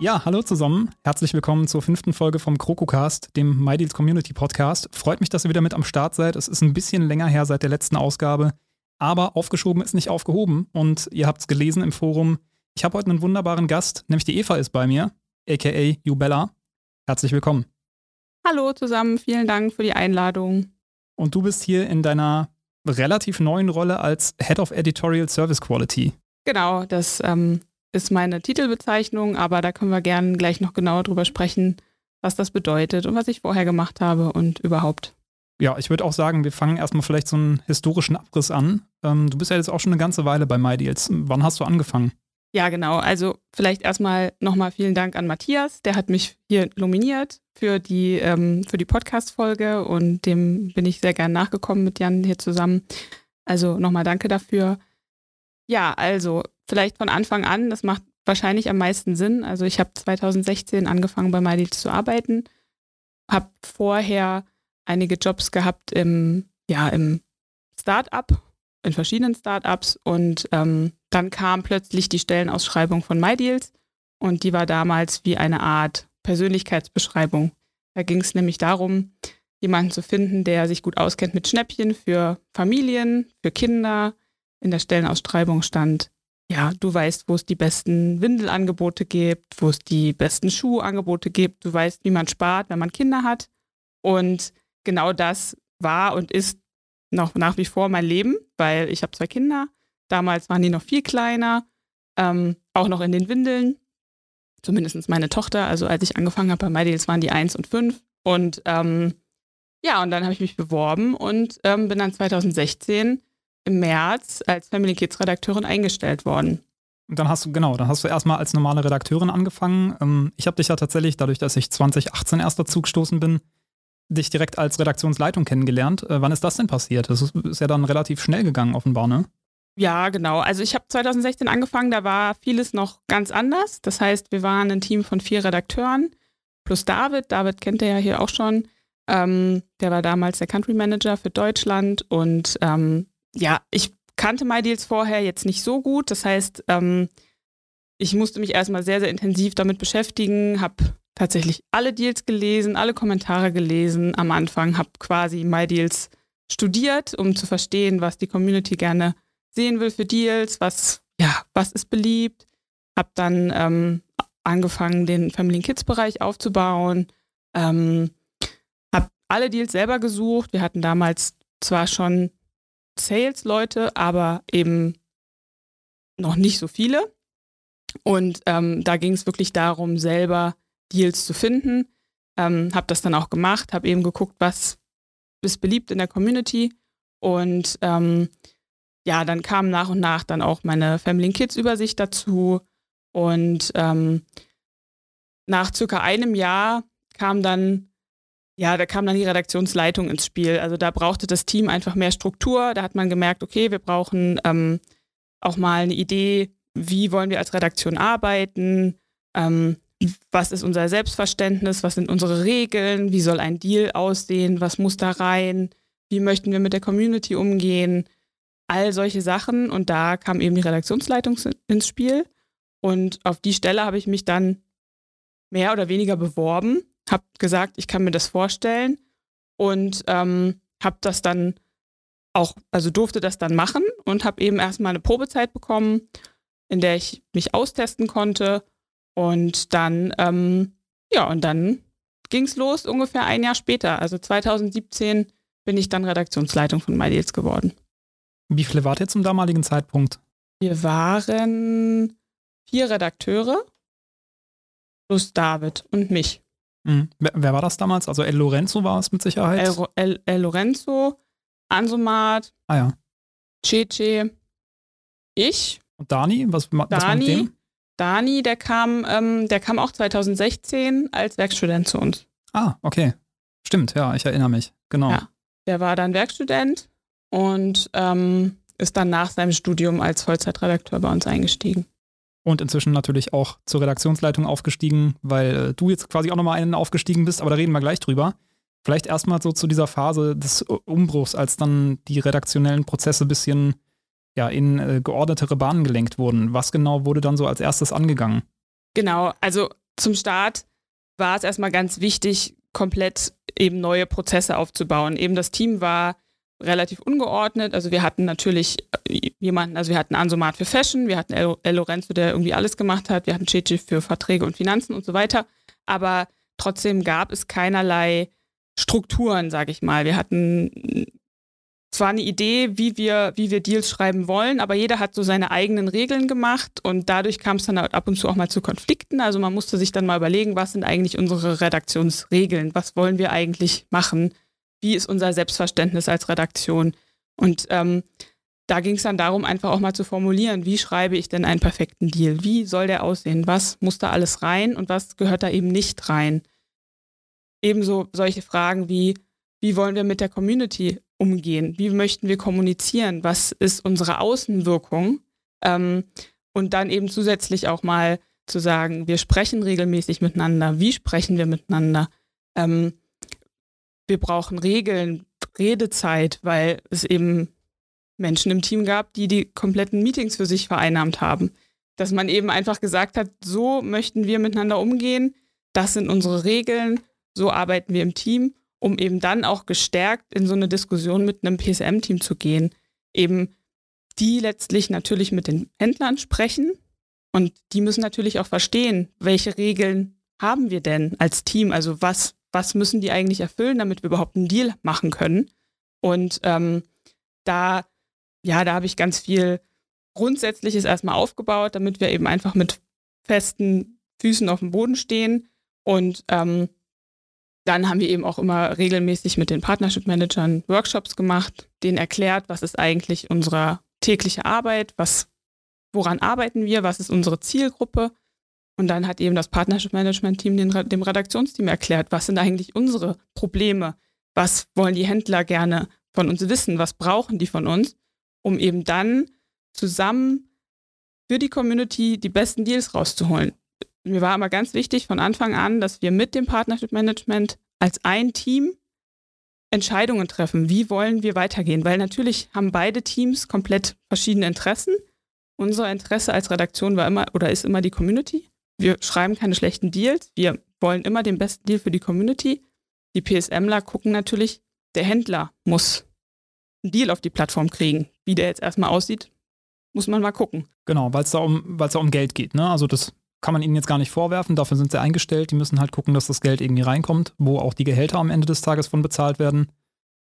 Ja, hallo zusammen. Herzlich willkommen zur fünften Folge vom KrokoCast, dem MyDeals Community Podcast. Freut mich, dass ihr wieder mit am Start seid. Es ist ein bisschen länger her seit der letzten Ausgabe, aber aufgeschoben ist nicht aufgehoben. Und ihr habt es gelesen im Forum. Ich habe heute einen wunderbaren Gast, nämlich die Eva ist bei mir, aka Jubella. Herzlich willkommen. Hallo zusammen, vielen Dank für die Einladung. Und du bist hier in deiner relativ neuen Rolle als Head of Editorial Service Quality. Genau, das ähm, ist meine Titelbezeichnung, aber da können wir gerne gleich noch genauer drüber sprechen, was das bedeutet und was ich vorher gemacht habe und überhaupt. Ja, ich würde auch sagen, wir fangen erstmal vielleicht so einen historischen Abriss an. Ähm, du bist ja jetzt auch schon eine ganze Weile bei MyDeals. Wann hast du angefangen? Ja, genau. Also vielleicht erstmal nochmal vielen Dank an Matthias. Der hat mich hier nominiert für die, ähm, für die Podcast-Folge und dem bin ich sehr gern nachgekommen mit Jan hier zusammen. Also nochmal danke dafür. Ja, also vielleicht von Anfang an, das macht wahrscheinlich am meisten Sinn. Also ich habe 2016 angefangen bei MyDeals zu arbeiten, habe vorher einige Jobs gehabt im, ja, im Start-up, in verschiedenen Start-ups und ähm, dann kam plötzlich die Stellenausschreibung von MyDeals und die war damals wie eine Art Persönlichkeitsbeschreibung. Da ging es nämlich darum, jemanden zu finden, der sich gut auskennt mit Schnäppchen für Familien, für Kinder. In der Stellenausschreibung stand ja, du weißt, wo es die besten Windelangebote gibt, wo es die besten Schuhangebote gibt. Du weißt, wie man spart, wenn man Kinder hat. Und genau das war und ist noch nach wie vor mein Leben, weil ich habe zwei Kinder. Damals waren die noch viel kleiner, ähm, auch noch in den Windeln. Zumindest meine Tochter. Also als ich angefangen habe bei MyDeals waren die eins und fünf. Und ähm, ja, und dann habe ich mich beworben und ähm, bin dann 2016 im März als Family Kids Redakteurin eingestellt worden. Und dann hast du, genau, dann hast du erstmal als normale Redakteurin angefangen. Ähm, ich habe dich ja tatsächlich, dadurch, dass ich 2018 erst dazu gestoßen bin, dich direkt als Redaktionsleitung kennengelernt. Äh, wann ist das denn passiert? Das ist ja dann relativ schnell gegangen, offenbar, ne? Ja, genau. Also ich habe 2016 angefangen, da war vieles noch ganz anders. Das heißt, wir waren ein Team von vier Redakteuren plus David. David kennt ihr ja hier auch schon. Ähm, der war damals der Country Manager für Deutschland und ähm, ja, ich kannte MyDeals vorher jetzt nicht so gut. Das heißt, ähm, ich musste mich erstmal sehr, sehr intensiv damit beschäftigen, habe tatsächlich alle Deals gelesen, alle Kommentare gelesen am Anfang, habe quasi MyDeals studiert, um zu verstehen, was die Community gerne sehen will für Deals, was, ja, was ist beliebt. Habe dann ähm, angefangen, den Family Kids Bereich aufzubauen. Ähm, habe alle Deals selber gesucht. Wir hatten damals zwar schon Sales-Leute, aber eben noch nicht so viele. Und ähm, da ging es wirklich darum, selber Deals zu finden. Ähm, habe das dann auch gemacht, habe eben geguckt, was ist beliebt in der Community. Und ähm, ja, dann kam nach und nach dann auch meine Family Kids Übersicht dazu. Und ähm, nach circa einem Jahr kam dann ja, da kam dann die Redaktionsleitung ins Spiel. Also da brauchte das Team einfach mehr Struktur. Da hat man gemerkt, okay, wir brauchen ähm, auch mal eine Idee, wie wollen wir als Redaktion arbeiten, ähm, was ist unser Selbstverständnis, was sind unsere Regeln, wie soll ein Deal aussehen, was muss da rein, wie möchten wir mit der Community umgehen, all solche Sachen. Und da kam eben die Redaktionsleitung ins Spiel. Und auf die Stelle habe ich mich dann mehr oder weniger beworben habe gesagt, ich kann mir das vorstellen und ähm, habe das dann auch, also durfte das dann machen und habe eben erstmal eine Probezeit bekommen, in der ich mich austesten konnte und dann, ähm, ja, und dann ging es los ungefähr ein Jahr später. Also 2017 bin ich dann Redaktionsleitung von MyDeals geworden. Wie viele wart ihr zum damaligen Zeitpunkt? Wir waren vier Redakteure plus David und mich. Mhm. Wer, wer, war das damals? Also El Lorenzo war es mit Sicherheit. El, El, El Lorenzo, Ansomat, ah, ja. Cheche, ich. Und Dani? Was, was Dani, mit dem? Dani, der kam, ähm, der kam auch 2016 als Werkstudent zu uns. Ah, okay. Stimmt, ja, ich erinnere mich. Genau. Ja, der war dann Werkstudent und ähm, ist dann nach seinem Studium als Vollzeitredakteur bei uns eingestiegen und inzwischen natürlich auch zur Redaktionsleitung aufgestiegen, weil äh, du jetzt quasi auch nochmal einen aufgestiegen bist, aber da reden wir gleich drüber. Vielleicht erstmal so zu dieser Phase des Umbruchs, als dann die redaktionellen Prozesse ein bisschen ja, in äh, geordnetere Bahnen gelenkt wurden. Was genau wurde dann so als erstes angegangen? Genau, also zum Start war es erstmal ganz wichtig, komplett eben neue Prozesse aufzubauen. Eben das Team war relativ ungeordnet. Also wir hatten natürlich äh, jemanden, also wir hatten Ansomat für Fashion, wir hatten El, Lorenzo, der irgendwie alles gemacht hat, wir hatten Chichi für Verträge und Finanzen und so weiter. Aber trotzdem gab es keinerlei Strukturen, sage ich mal. Wir hatten zwar eine Idee, wie wir, wie wir Deals schreiben wollen, aber jeder hat so seine eigenen Regeln gemacht und dadurch kam es dann ab und zu auch mal zu Konflikten. Also man musste sich dann mal überlegen, was sind eigentlich unsere Redaktionsregeln? Was wollen wir eigentlich machen? Wie ist unser Selbstverständnis als Redaktion? Und ähm, da ging es dann darum, einfach auch mal zu formulieren, wie schreibe ich denn einen perfekten Deal? Wie soll der aussehen? Was muss da alles rein und was gehört da eben nicht rein? Ebenso solche Fragen wie, wie wollen wir mit der Community umgehen? Wie möchten wir kommunizieren? Was ist unsere Außenwirkung? Ähm, und dann eben zusätzlich auch mal zu sagen, wir sprechen regelmäßig miteinander. Wie sprechen wir miteinander? Ähm, wir brauchen Regeln, Redezeit, weil es eben Menschen im Team gab, die die kompletten Meetings für sich vereinnahmt haben. Dass man eben einfach gesagt hat, so möchten wir miteinander umgehen, das sind unsere Regeln, so arbeiten wir im Team um eben dann auch gestärkt in so eine Diskussion mit einem PSM-Team zu gehen. Eben die letztlich natürlich mit den Händlern sprechen und die müssen natürlich auch verstehen, welche Regeln haben wir denn als Team? Also was, was müssen die eigentlich erfüllen, damit wir überhaupt einen Deal machen können? Und ähm, da, ja, da habe ich ganz viel Grundsätzliches erstmal aufgebaut, damit wir eben einfach mit festen Füßen auf dem Boden stehen und ähm, dann haben wir eben auch immer regelmäßig mit den Partnership Managern Workshops gemacht, denen erklärt, was ist eigentlich unsere tägliche Arbeit, was, woran arbeiten wir, was ist unsere Zielgruppe. Und dann hat eben das Partnership Management Team dem Redaktionsteam erklärt, was sind eigentlich unsere Probleme, was wollen die Händler gerne von uns wissen, was brauchen die von uns, um eben dann zusammen für die Community die besten Deals rauszuholen mir war aber ganz wichtig von Anfang an, dass wir mit dem Partnership Management als ein Team Entscheidungen treffen. Wie wollen wir weitergehen? Weil natürlich haben beide Teams komplett verschiedene Interessen. Unser Interesse als Redaktion war immer oder ist immer die Community. Wir schreiben keine schlechten Deals. Wir wollen immer den besten Deal für die Community. Die PSMler gucken natürlich, der Händler muss einen Deal auf die Plattform kriegen. Wie der jetzt erstmal aussieht, muss man mal gucken. Genau, weil es da, um, da um Geld geht. Ne? Also das kann man ihnen jetzt gar nicht vorwerfen. Dafür sind sie eingestellt. Die müssen halt gucken, dass das Geld irgendwie reinkommt, wo auch die Gehälter am Ende des Tages von bezahlt werden.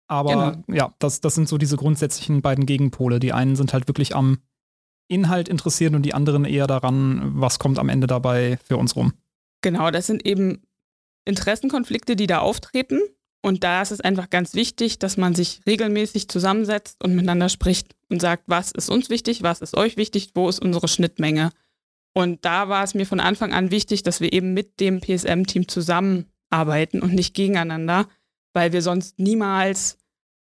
Aber genau. ja, das, das sind so diese grundsätzlichen beiden Gegenpole. Die einen sind halt wirklich am Inhalt interessiert und die anderen eher daran, was kommt am Ende dabei für uns rum. Genau, das sind eben Interessenkonflikte, die da auftreten. Und da ist es einfach ganz wichtig, dass man sich regelmäßig zusammensetzt und miteinander spricht und sagt, was ist uns wichtig, was ist euch wichtig, wo ist unsere Schnittmenge. Und da war es mir von Anfang an wichtig, dass wir eben mit dem PSM-Team zusammenarbeiten und nicht gegeneinander, weil wir sonst niemals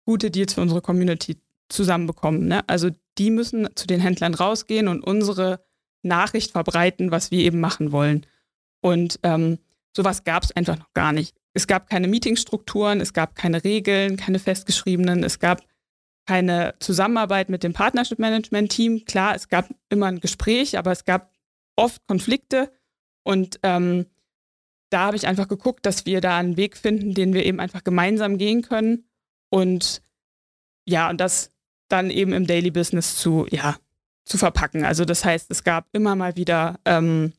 gute Deals für unsere Community zusammenbekommen. Ne? Also die müssen zu den Händlern rausgehen und unsere Nachricht verbreiten, was wir eben machen wollen. Und ähm, sowas gab es einfach noch gar nicht. Es gab keine Meetingstrukturen, es gab keine Regeln, keine festgeschriebenen, es gab keine Zusammenarbeit mit dem Partnership Management Team. Klar, es gab immer ein Gespräch, aber es gab oft Konflikte und ähm, da habe ich einfach geguckt, dass wir da einen Weg finden, den wir eben einfach gemeinsam gehen können und ja, und das dann eben im Daily Business zu, ja, zu verpacken. Also das heißt, es gab immer mal wieder ähm,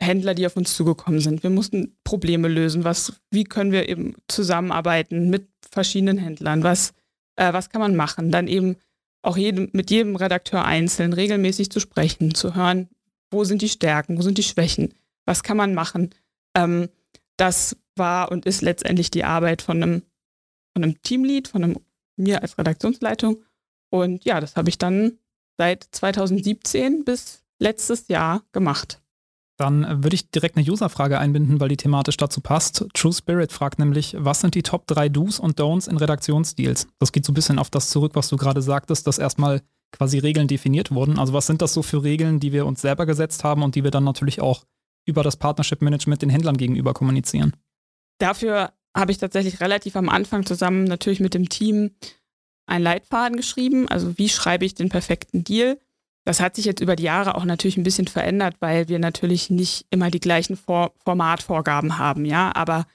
Händler, die auf uns zugekommen sind. Wir mussten Probleme lösen. Was, wie können wir eben zusammenarbeiten mit verschiedenen Händlern? Was, äh, was kann man machen? Dann eben auch jedem, mit jedem Redakteur einzeln regelmäßig zu sprechen, zu hören, wo sind die Stärken, wo sind die Schwächen, was kann man machen. Ähm, das war und ist letztendlich die Arbeit von einem, von einem Teamlead, von einem, mir als Redaktionsleitung. Und ja, das habe ich dann seit 2017 bis letztes Jahr gemacht. Dann würde ich direkt eine Userfrage einbinden, weil die thematisch dazu passt. True Spirit fragt nämlich, was sind die Top 3 Do's und Don'ts in Redaktionsdeals? Das geht so ein bisschen auf das zurück, was du gerade sagtest, dass erstmal quasi Regeln definiert wurden. Also was sind das so für Regeln, die wir uns selber gesetzt haben und die wir dann natürlich auch über das Partnership Management den Händlern gegenüber kommunizieren? Dafür habe ich tatsächlich relativ am Anfang zusammen natürlich mit dem Team einen Leitfaden geschrieben. Also wie schreibe ich den perfekten Deal? Das hat sich jetzt über die Jahre auch natürlich ein bisschen verändert, weil wir natürlich nicht immer die gleichen For Formatvorgaben haben, ja. Aber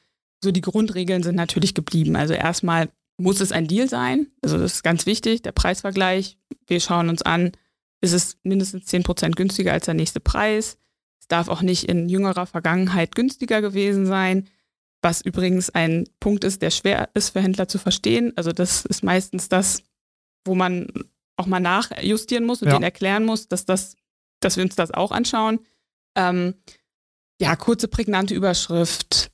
so die Grundregeln sind natürlich geblieben. Also erstmal muss es ein Deal sein. Also das ist ganz wichtig, der Preisvergleich. Wir schauen uns an, ist es mindestens 10% günstiger als der nächste Preis. Es darf auch nicht in jüngerer Vergangenheit günstiger gewesen sein, was übrigens ein Punkt ist, der schwer ist für Händler zu verstehen. Also das ist meistens das, wo man auch mal nachjustieren muss und ja. denen erklären muss, dass, das, dass wir uns das auch anschauen. Ähm, ja, kurze, prägnante Überschrift,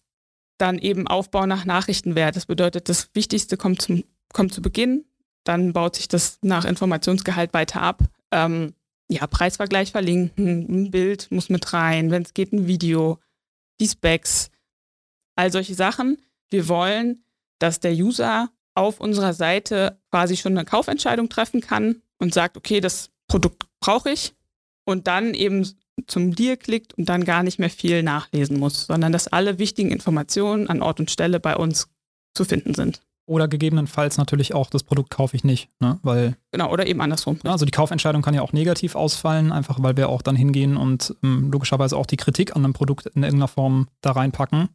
dann eben Aufbau nach Nachrichtenwert. Das bedeutet, das Wichtigste kommt, zum, kommt zu Beginn, dann baut sich das nach Informationsgehalt weiter ab. Ähm, ja, Preisvergleich verlinken, ein Bild muss mit rein, wenn es geht, ein Video, die Specs, all solche Sachen. Wir wollen, dass der User auf unserer Seite quasi schon eine Kaufentscheidung treffen kann und sagt, okay, das Produkt brauche ich und dann eben zum Deal klickt und dann gar nicht mehr viel nachlesen muss, sondern dass alle wichtigen Informationen an Ort und Stelle bei uns zu finden sind. Oder gegebenenfalls natürlich auch, das Produkt kaufe ich nicht, ne? weil. Genau, oder eben andersrum. Also die Kaufentscheidung kann ja auch negativ ausfallen, einfach weil wir auch dann hingehen und ähm, logischerweise auch die Kritik an einem Produkt in irgendeiner Form da reinpacken.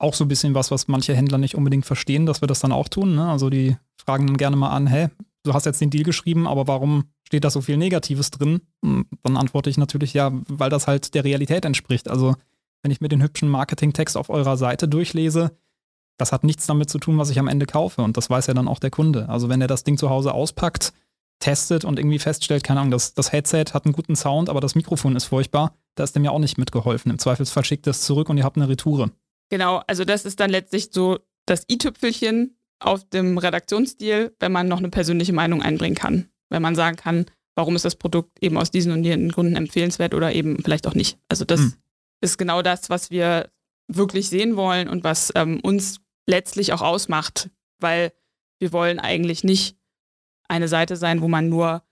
Auch so ein bisschen was, was manche Händler nicht unbedingt verstehen, dass wir das dann auch tun. Ne? Also die fragen dann gerne mal an, hä, du hast jetzt den Deal geschrieben, aber warum steht da so viel Negatives drin? Und dann antworte ich natürlich ja, weil das halt der Realität entspricht. Also wenn ich mir den hübschen Marketingtext auf eurer Seite durchlese, das hat nichts damit zu tun, was ich am Ende kaufe. Und das weiß ja dann auch der Kunde. Also wenn er das Ding zu Hause auspackt, testet und irgendwie feststellt, keine Ahnung, das, das Headset hat einen guten Sound, aber das Mikrofon ist furchtbar, da ist dem ja auch nicht mitgeholfen. Im Zweifelsfall schickt es zurück und ihr habt eine Retoure. Genau, also das ist dann letztlich so das i-Tüpfelchen, auf dem Redaktionsstil, wenn man noch eine persönliche Meinung einbringen kann. Wenn man sagen kann, warum ist das Produkt eben aus diesen und jenen Gründen empfehlenswert oder eben vielleicht auch nicht. Also das mhm. ist genau das, was wir wirklich sehen wollen und was ähm, uns letztlich auch ausmacht, weil wir wollen eigentlich nicht eine Seite sein, wo man nur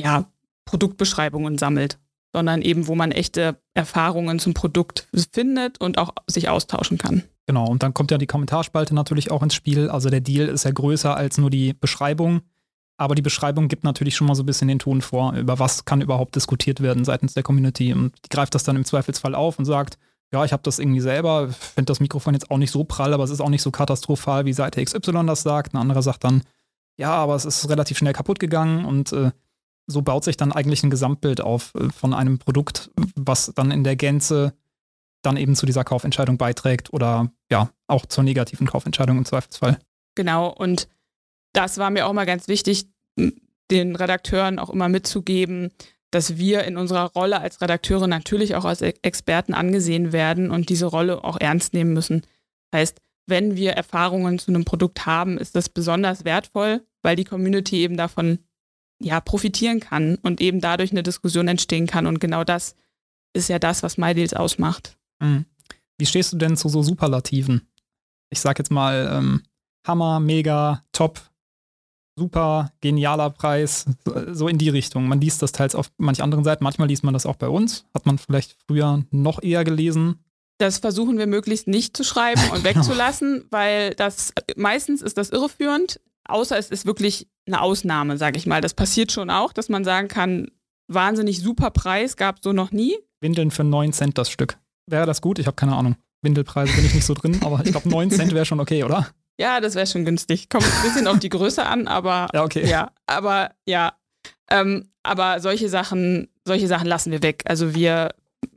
ja, Produktbeschreibungen sammelt, sondern eben, wo man echte Erfahrungen zum Produkt findet und auch sich austauschen kann. Genau, und dann kommt ja die Kommentarspalte natürlich auch ins Spiel. Also der Deal ist ja größer als nur die Beschreibung. Aber die Beschreibung gibt natürlich schon mal so ein bisschen den Ton vor, über was kann überhaupt diskutiert werden seitens der Community. Und die greift das dann im Zweifelsfall auf und sagt, ja, ich habe das irgendwie selber, finde das Mikrofon jetzt auch nicht so prall, aber es ist auch nicht so katastrophal, wie Seite XY das sagt. Ein anderer sagt dann, ja, aber es ist relativ schnell kaputt gegangen und äh, so baut sich dann eigentlich ein Gesamtbild auf äh, von einem Produkt, was dann in der Gänze dann eben zu dieser Kaufentscheidung beiträgt oder ja, auch zur negativen Kaufentscheidung im Zweifelsfall. Genau, und das war mir auch mal ganz wichtig, den Redakteuren auch immer mitzugeben, dass wir in unserer Rolle als Redakteure natürlich auch als Experten angesehen werden und diese Rolle auch ernst nehmen müssen. Das heißt, wenn wir Erfahrungen zu einem Produkt haben, ist das besonders wertvoll, weil die Community eben davon ja profitieren kann und eben dadurch eine Diskussion entstehen kann. Und genau das ist ja das, was MyDeals ausmacht. Mhm. Wie stehst du denn zu so Superlativen? Ich sag jetzt mal ähm, Hammer, mega, top, super, genialer Preis, so in die Richtung. Man liest das teils auf manch anderen Seiten, manchmal liest man das auch bei uns. Hat man vielleicht früher noch eher gelesen. Das versuchen wir möglichst nicht zu schreiben und genau. wegzulassen, weil das meistens ist das irreführend, außer es ist wirklich eine Ausnahme, sage ich mal. Das passiert schon auch, dass man sagen kann, wahnsinnig super Preis gab es so noch nie. Windeln für 9 Cent das Stück. Wäre das gut? Ich habe keine Ahnung. Windelpreise bin ich nicht so drin, aber ich glaube 9 Cent wäre schon okay, oder? Ja, das wäre schon günstig. Kommt ein bisschen auf die Größe an, aber ja, okay. ja, aber ja. Ähm, aber solche Sachen, solche Sachen lassen wir weg. Also wir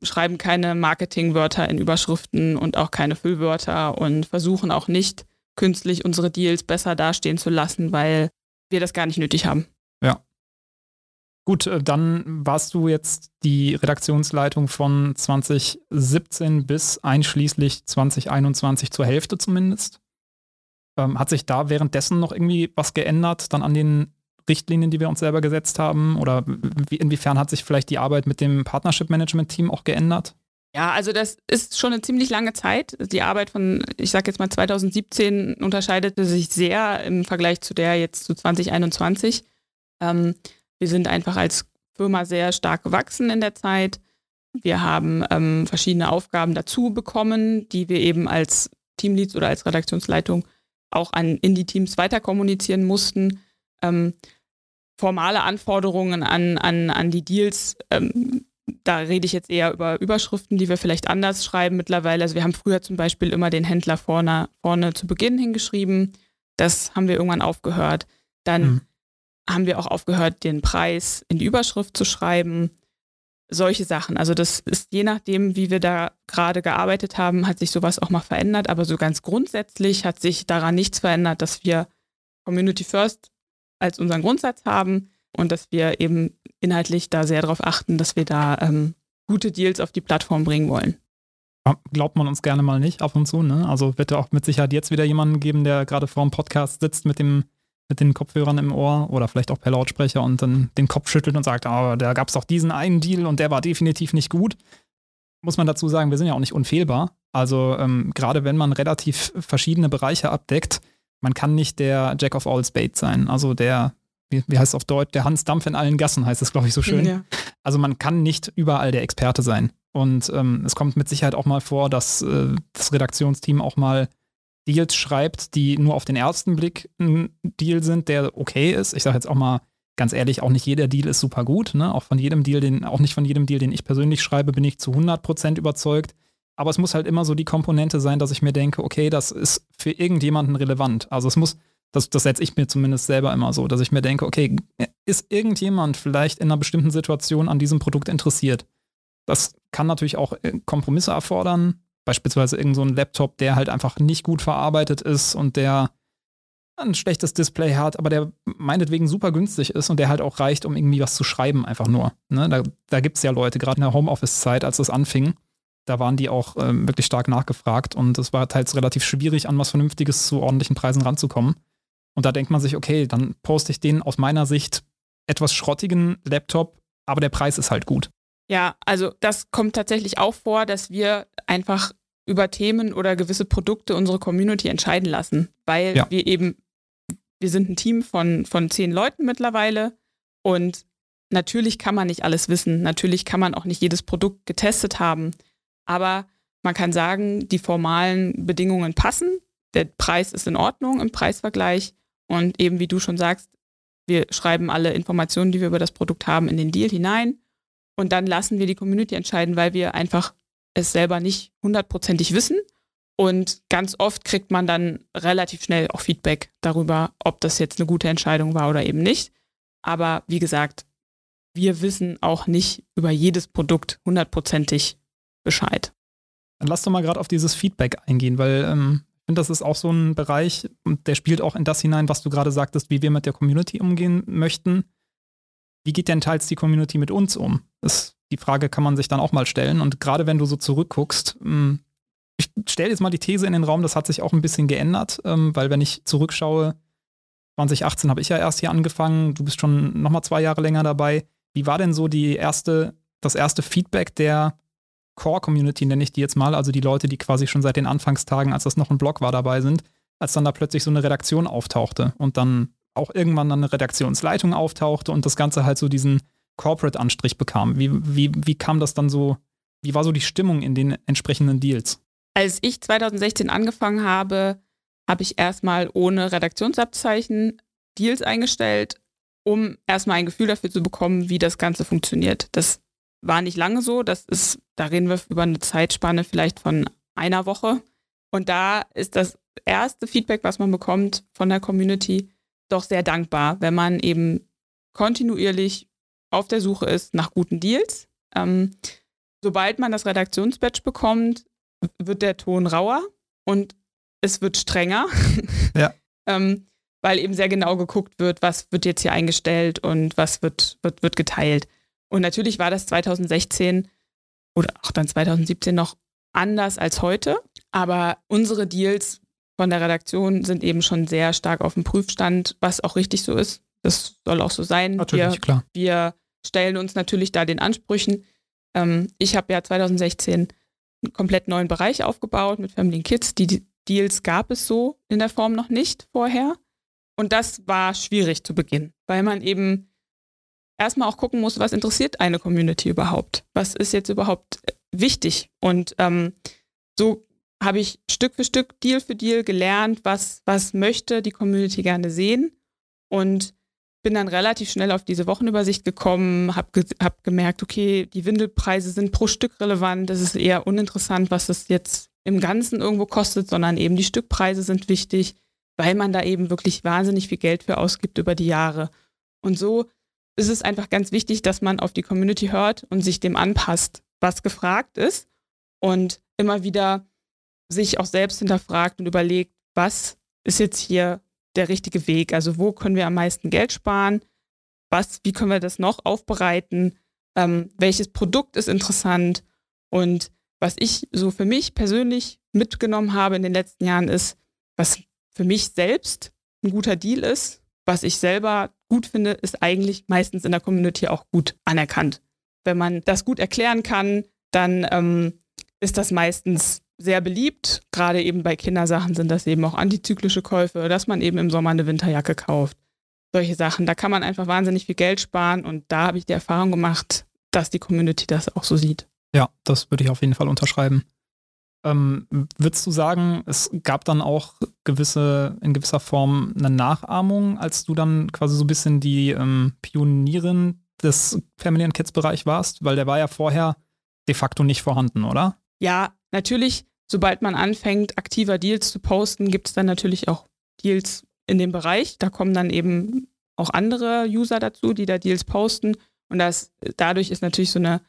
schreiben keine Marketingwörter in Überschriften und auch keine Füllwörter und versuchen auch nicht künstlich unsere Deals besser dastehen zu lassen, weil wir das gar nicht nötig haben. Ja. Gut, äh, dann warst du jetzt die Redaktionsleitung von 2017 bis einschließlich 2021 zur Hälfte zumindest. Ähm, hat sich da währenddessen noch irgendwie was geändert, dann an den Richtlinien, die wir uns selber gesetzt haben? Oder wie, inwiefern hat sich vielleicht die Arbeit mit dem Partnership Management Team auch geändert? Ja, also das ist schon eine ziemlich lange Zeit. Die Arbeit von, ich sage jetzt mal 2017 unterscheidete sich sehr im Vergleich zu der jetzt zu 2021. Ähm, wir sind einfach als Firma sehr stark gewachsen in der Zeit. Wir haben ähm, verschiedene Aufgaben dazu bekommen, die wir eben als Teamleads oder als Redaktionsleitung auch an in die Teams weiter kommunizieren mussten. Ähm, formale Anforderungen an, an, an die Deals, ähm, da rede ich jetzt eher über Überschriften, die wir vielleicht anders schreiben mittlerweile. Also wir haben früher zum Beispiel immer den Händler vorne, vorne zu Beginn hingeschrieben. Das haben wir irgendwann aufgehört. Dann mhm. haben wir auch aufgehört, den Preis in die Überschrift zu schreiben. Solche Sachen. Also das ist je nachdem, wie wir da gerade gearbeitet haben, hat sich sowas auch mal verändert. Aber so ganz grundsätzlich hat sich daran nichts verändert, dass wir Community First als unseren Grundsatz haben und dass wir eben inhaltlich da sehr darauf achten, dass wir da ähm, gute Deals auf die Plattform bringen wollen. Glaubt man uns gerne mal nicht ab und zu, ne? Also wird ja auch mit Sicherheit jetzt wieder jemanden geben, der gerade vor dem Podcast sitzt mit dem mit den Kopfhörern im Ohr oder vielleicht auch per Lautsprecher und dann den Kopf schüttelt und sagt, oh, da gab es doch diesen einen Deal und der war definitiv nicht gut. Muss man dazu sagen, wir sind ja auch nicht unfehlbar. Also ähm, gerade wenn man relativ verschiedene Bereiche abdeckt, man kann nicht der Jack of all Spades sein. Also der, wie, wie heißt es auf Deutsch, der Hans Dampf in allen Gassen heißt es, glaube ich, so schön. Ja. Also man kann nicht überall der Experte sein. Und ähm, es kommt mit Sicherheit auch mal vor, dass äh, das Redaktionsteam auch mal Deals schreibt, die nur auf den ersten Blick ein Deal sind, der okay ist. Ich sage jetzt auch mal ganz ehrlich, auch nicht jeder Deal ist super gut. Ne? Auch von jedem Deal, den, auch nicht von jedem Deal, den ich persönlich schreibe, bin ich zu 100% überzeugt. Aber es muss halt immer so die Komponente sein, dass ich mir denke, okay, das ist für irgendjemanden relevant. Also es muss, das, das setze ich mir zumindest selber immer so, dass ich mir denke, okay, ist irgendjemand vielleicht in einer bestimmten Situation an diesem Produkt interessiert? Das kann natürlich auch äh, Kompromisse erfordern. Beispielsweise irgendein so Laptop, der halt einfach nicht gut verarbeitet ist und der ein schlechtes Display hat, aber der meinetwegen super günstig ist und der halt auch reicht, um irgendwie was zu schreiben, einfach nur. Ne? Da, da gibt es ja Leute, gerade in der Homeoffice-Zeit, als das anfing, da waren die auch ähm, wirklich stark nachgefragt und es war teils relativ schwierig, an was Vernünftiges zu ordentlichen Preisen ranzukommen. Und da denkt man sich, okay, dann poste ich den aus meiner Sicht etwas schrottigen Laptop, aber der Preis ist halt gut. Ja, also das kommt tatsächlich auch vor, dass wir einfach über Themen oder gewisse Produkte unsere Community entscheiden lassen, weil ja. wir eben, wir sind ein Team von, von zehn Leuten mittlerweile und natürlich kann man nicht alles wissen, natürlich kann man auch nicht jedes Produkt getestet haben, aber man kann sagen, die formalen Bedingungen passen, der Preis ist in Ordnung im Preisvergleich und eben wie du schon sagst, wir schreiben alle Informationen, die wir über das Produkt haben, in den Deal hinein und dann lassen wir die Community entscheiden, weil wir einfach es selber nicht hundertprozentig wissen. Und ganz oft kriegt man dann relativ schnell auch Feedback darüber, ob das jetzt eine gute Entscheidung war oder eben nicht. Aber wie gesagt, wir wissen auch nicht über jedes Produkt hundertprozentig Bescheid. Dann lass doch mal gerade auf dieses Feedback eingehen, weil ähm, finde, das ist auch so ein Bereich, der spielt auch in das hinein, was du gerade sagtest, wie wir mit der Community umgehen möchten. Wie geht denn teils die Community mit uns um? Das, die Frage kann man sich dann auch mal stellen. Und gerade wenn du so zurückguckst, hm, ich stelle jetzt mal die These in den Raum, das hat sich auch ein bisschen geändert, ähm, weil wenn ich zurückschaue, 2018 habe ich ja erst hier angefangen, du bist schon nochmal zwei Jahre länger dabei. Wie war denn so die erste, das erste Feedback der Core-Community, nenne ich die jetzt mal, also die Leute, die quasi schon seit den Anfangstagen, als das noch ein Blog war, dabei sind, als dann da plötzlich so eine Redaktion auftauchte und dann auch irgendwann dann eine Redaktionsleitung auftauchte und das Ganze halt so diesen Corporate-Anstrich bekam. Wie, wie, wie kam das dann so, wie war so die Stimmung in den entsprechenden Deals? Als ich 2016 angefangen habe, habe ich erstmal ohne Redaktionsabzeichen Deals eingestellt, um erstmal ein Gefühl dafür zu bekommen, wie das Ganze funktioniert. Das war nicht lange so. Das ist, da reden wir über eine Zeitspanne vielleicht von einer Woche. Und da ist das erste Feedback, was man bekommt von der Community, doch sehr dankbar, wenn man eben kontinuierlich auf der Suche ist nach guten Deals. Ähm, sobald man das Redaktionsbatch bekommt, wird der Ton rauer und es wird strenger. Ja. ähm, weil eben sehr genau geguckt wird, was wird jetzt hier eingestellt und was wird, wird, wird geteilt. Und natürlich war das 2016 oder auch dann 2017 noch anders als heute. Aber unsere Deals von der Redaktion sind eben schon sehr stark auf dem Prüfstand, was auch richtig so ist. Das soll auch so sein. Natürlich, wir, klar. Wir stellen uns natürlich da den Ansprüchen. Ähm, ich habe ja 2016 einen komplett neuen Bereich aufgebaut mit Family Kids. Die Deals gab es so in der Form noch nicht vorher. Und das war schwierig zu Beginn, weil man eben erstmal auch gucken muss, was interessiert eine Community überhaupt? Was ist jetzt überhaupt wichtig? Und ähm, so habe ich Stück für Stück, Deal für Deal gelernt, was, was möchte die Community gerne sehen. Und bin dann relativ schnell auf diese Wochenübersicht gekommen, habe ge hab gemerkt, okay, die Windelpreise sind pro Stück relevant. Das ist eher uninteressant, was das jetzt im Ganzen irgendwo kostet, sondern eben die Stückpreise sind wichtig, weil man da eben wirklich wahnsinnig viel Geld für ausgibt über die Jahre. Und so ist es einfach ganz wichtig, dass man auf die Community hört und sich dem anpasst, was gefragt ist und immer wieder sich auch selbst hinterfragt und überlegt, was ist jetzt hier der richtige Weg? Also wo können wir am meisten Geld sparen? Was, wie können wir das noch aufbereiten? Ähm, welches Produkt ist interessant? Und was ich so für mich persönlich mitgenommen habe in den letzten Jahren ist, was für mich selbst ein guter Deal ist, was ich selber gut finde, ist eigentlich meistens in der Community auch gut anerkannt. Wenn man das gut erklären kann, dann ähm, ist das meistens sehr beliebt. Gerade eben bei Kindersachen sind das eben auch antizyklische Käufe, dass man eben im Sommer eine Winterjacke kauft. Solche Sachen. Da kann man einfach wahnsinnig viel Geld sparen und da habe ich die Erfahrung gemacht, dass die Community das auch so sieht. Ja, das würde ich auf jeden Fall unterschreiben. Ähm, würdest du sagen, es gab dann auch gewisse, in gewisser Form eine Nachahmung, als du dann quasi so ein bisschen die ähm, Pionierin des Family and Kids Bereich warst? Weil der war ja vorher de facto nicht vorhanden, oder? Ja, natürlich, sobald man anfängt, aktiver Deals zu posten, gibt es dann natürlich auch Deals in dem Bereich. Da kommen dann eben auch andere User dazu, die da Deals posten. Und das, dadurch ist natürlich so eine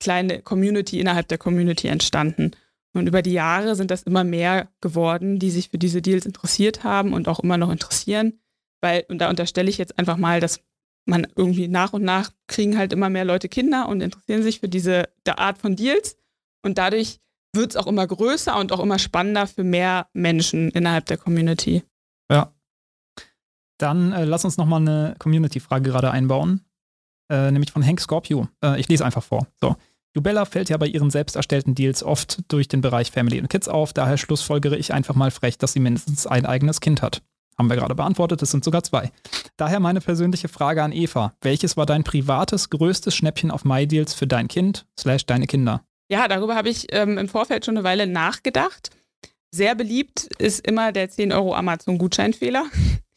kleine Community innerhalb der Community entstanden. Und über die Jahre sind das immer mehr geworden, die sich für diese Deals interessiert haben und auch immer noch interessieren. Weil, und da unterstelle ich jetzt einfach mal, dass man irgendwie nach und nach kriegen halt immer mehr Leute Kinder und interessieren sich für diese Art von Deals. Und dadurch wird es auch immer größer und auch immer spannender für mehr Menschen innerhalb der Community. Ja. Dann äh, lass uns nochmal eine Community-Frage gerade einbauen, äh, nämlich von Hank Scorpio. Äh, ich lese einfach vor. So. Jubella fällt ja bei ihren selbst erstellten Deals oft durch den Bereich Family und Kids auf, daher schlussfolgere ich einfach mal frech, dass sie mindestens ein eigenes Kind hat. Haben wir gerade beantwortet, es sind sogar zwei. Daher meine persönliche Frage an Eva. Welches war dein privates, größtes Schnäppchen auf MyDeals für dein Kind slash deine Kinder? Ja, darüber habe ich ähm, im Vorfeld schon eine Weile nachgedacht. Sehr beliebt ist immer der 10 Euro Amazon-Gutscheinfehler.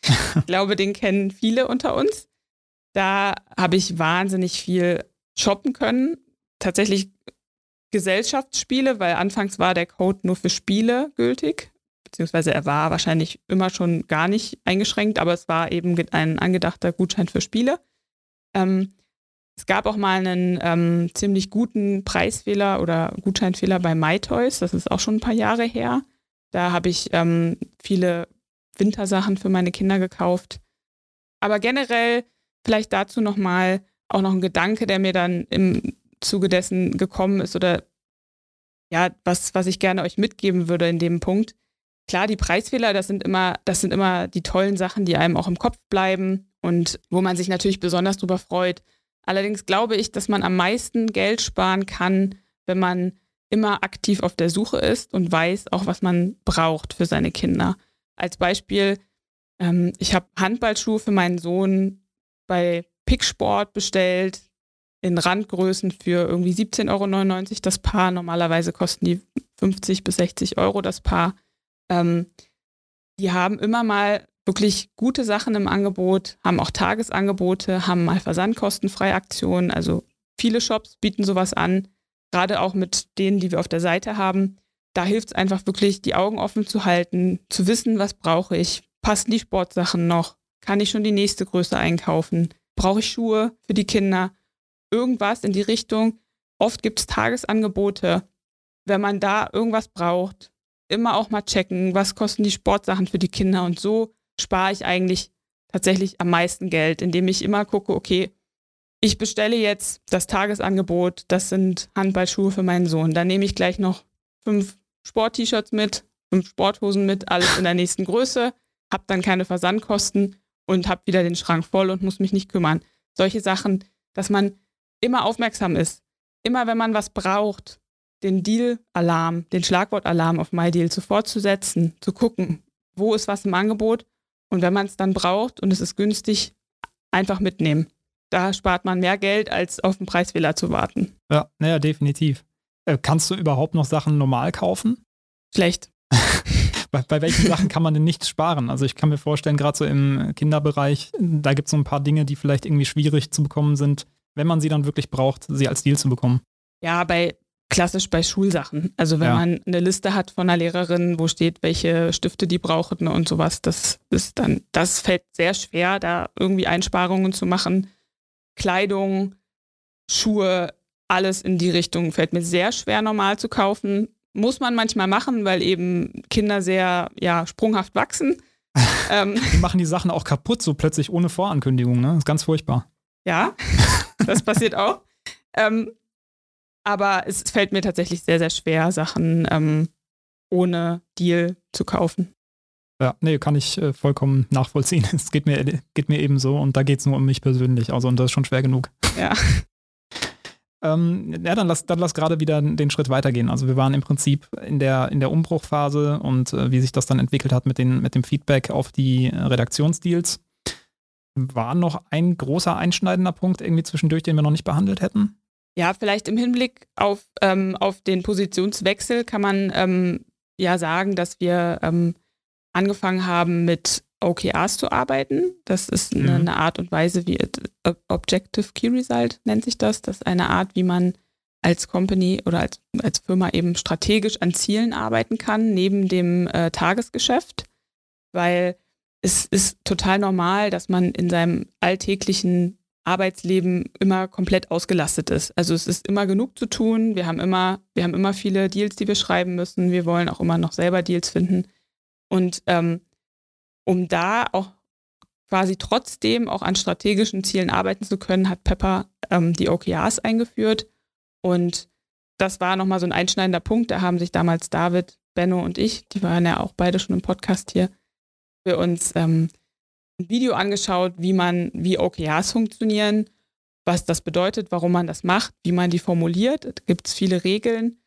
ich glaube, den kennen viele unter uns. Da habe ich wahnsinnig viel shoppen können. Tatsächlich Gesellschaftsspiele, weil anfangs war der Code nur für Spiele gültig, beziehungsweise er war wahrscheinlich immer schon gar nicht eingeschränkt, aber es war eben ein angedachter Gutschein für Spiele. Ähm, es gab auch mal einen ähm, ziemlich guten Preisfehler oder Gutscheinfehler bei MyToys. Das ist auch schon ein paar Jahre her. Da habe ich ähm, viele Wintersachen für meine Kinder gekauft. Aber generell vielleicht dazu nochmal auch noch ein Gedanke, der mir dann im Zuge dessen gekommen ist oder ja, was, was ich gerne euch mitgeben würde in dem Punkt. Klar, die Preisfehler, das sind immer, das sind immer die tollen Sachen, die einem auch im Kopf bleiben und wo man sich natürlich besonders drüber freut. Allerdings glaube ich, dass man am meisten Geld sparen kann, wenn man immer aktiv auf der Suche ist und weiß auch, was man braucht für seine Kinder. Als Beispiel, ähm, ich habe Handballschuhe für meinen Sohn bei Picksport bestellt, in Randgrößen für irgendwie 17,99 Euro das Paar. Normalerweise kosten die 50 bis 60 Euro das Paar. Ähm, die haben immer mal wirklich gute Sachen im Angebot, haben auch Tagesangebote, haben mal versandkostenfreie Aktionen. Also viele Shops bieten sowas an, gerade auch mit denen, die wir auf der Seite haben. Da hilft es einfach wirklich, die Augen offen zu halten, zu wissen, was brauche ich. Passen die Sportsachen noch? Kann ich schon die nächste Größe einkaufen? Brauche ich Schuhe für die Kinder? Irgendwas in die Richtung. Oft gibt es Tagesangebote. Wenn man da irgendwas braucht, immer auch mal checken, was kosten die Sportsachen für die Kinder und so spare ich eigentlich tatsächlich am meisten Geld, indem ich immer gucke, okay, ich bestelle jetzt das Tagesangebot, das sind Handballschuhe für meinen Sohn. Dann nehme ich gleich noch fünf Sport-T-Shirts mit, fünf Sporthosen mit, alles in der nächsten Größe, habe dann keine Versandkosten und habe wieder den Schrank voll und muss mich nicht kümmern. Solche Sachen, dass man immer aufmerksam ist. Immer wenn man was braucht, den Deal-Alarm, den Schlagwort-Alarm auf MyDeal sofort zu setzen, zu gucken, wo ist was im Angebot und wenn man es dann braucht und es ist günstig, einfach mitnehmen. Da spart man mehr Geld, als auf den Preisfehler zu warten. Ja, naja, definitiv. Äh, kannst du überhaupt noch Sachen normal kaufen? Schlecht. bei, bei welchen Sachen kann man denn nicht sparen? Also ich kann mir vorstellen, gerade so im Kinderbereich, da gibt es so ein paar Dinge, die vielleicht irgendwie schwierig zu bekommen sind, wenn man sie dann wirklich braucht, sie als Deal zu bekommen. Ja, bei klassisch bei Schulsachen. Also wenn ja. man eine Liste hat von einer Lehrerin, wo steht, welche Stifte die brauchen und sowas, das ist dann, das fällt sehr schwer, da irgendwie Einsparungen zu machen. Kleidung, Schuhe, alles in die Richtung fällt mir sehr schwer normal zu kaufen. Muss man manchmal machen, weil eben Kinder sehr ja, sprunghaft wachsen. ähm, die machen die Sachen auch kaputt, so plötzlich ohne Vorankündigung. Ne? Das ist ganz furchtbar. Ja, das passiert auch. Ähm, aber es fällt mir tatsächlich sehr, sehr schwer, Sachen ähm, ohne Deal zu kaufen. Ja, nee, kann ich äh, vollkommen nachvollziehen. Es geht mir, geht mir eben so und da geht es nur um mich persönlich. Also, und das ist schon schwer genug. Ja. ähm, ja, dann lass, dann lass gerade wieder den Schritt weitergehen. Also, wir waren im Prinzip in der, in der Umbruchphase und äh, wie sich das dann entwickelt hat mit, den, mit dem Feedback auf die Redaktionsdeals. War noch ein großer einschneidender Punkt irgendwie zwischendurch, den wir noch nicht behandelt hätten? Ja, vielleicht im Hinblick auf, ähm, auf den Positionswechsel kann man ähm, ja sagen, dass wir ähm, angefangen haben, mit OKRs zu arbeiten. Das ist eine, mhm. eine Art und Weise, wie Objective Key Result nennt sich das. Das ist eine Art, wie man als Company oder als, als Firma eben strategisch an Zielen arbeiten kann, neben dem äh, Tagesgeschäft, weil es ist total normal, dass man in seinem alltäglichen Arbeitsleben immer komplett ausgelastet ist. Also es ist immer genug zu tun. Wir haben immer, wir haben immer viele Deals, die wir schreiben müssen. Wir wollen auch immer noch selber Deals finden. Und ähm, um da auch quasi trotzdem auch an strategischen Zielen arbeiten zu können, hat Pepper ähm, die OKRs eingeführt. Und das war nochmal so ein einschneidender Punkt. Da haben sich damals David, Benno und ich, die waren ja auch beide schon im Podcast hier, für uns ähm, ein Video angeschaut, wie man, wie OKRs funktionieren, was das bedeutet, warum man das macht, wie man die formuliert. Da gibt es viele Regeln.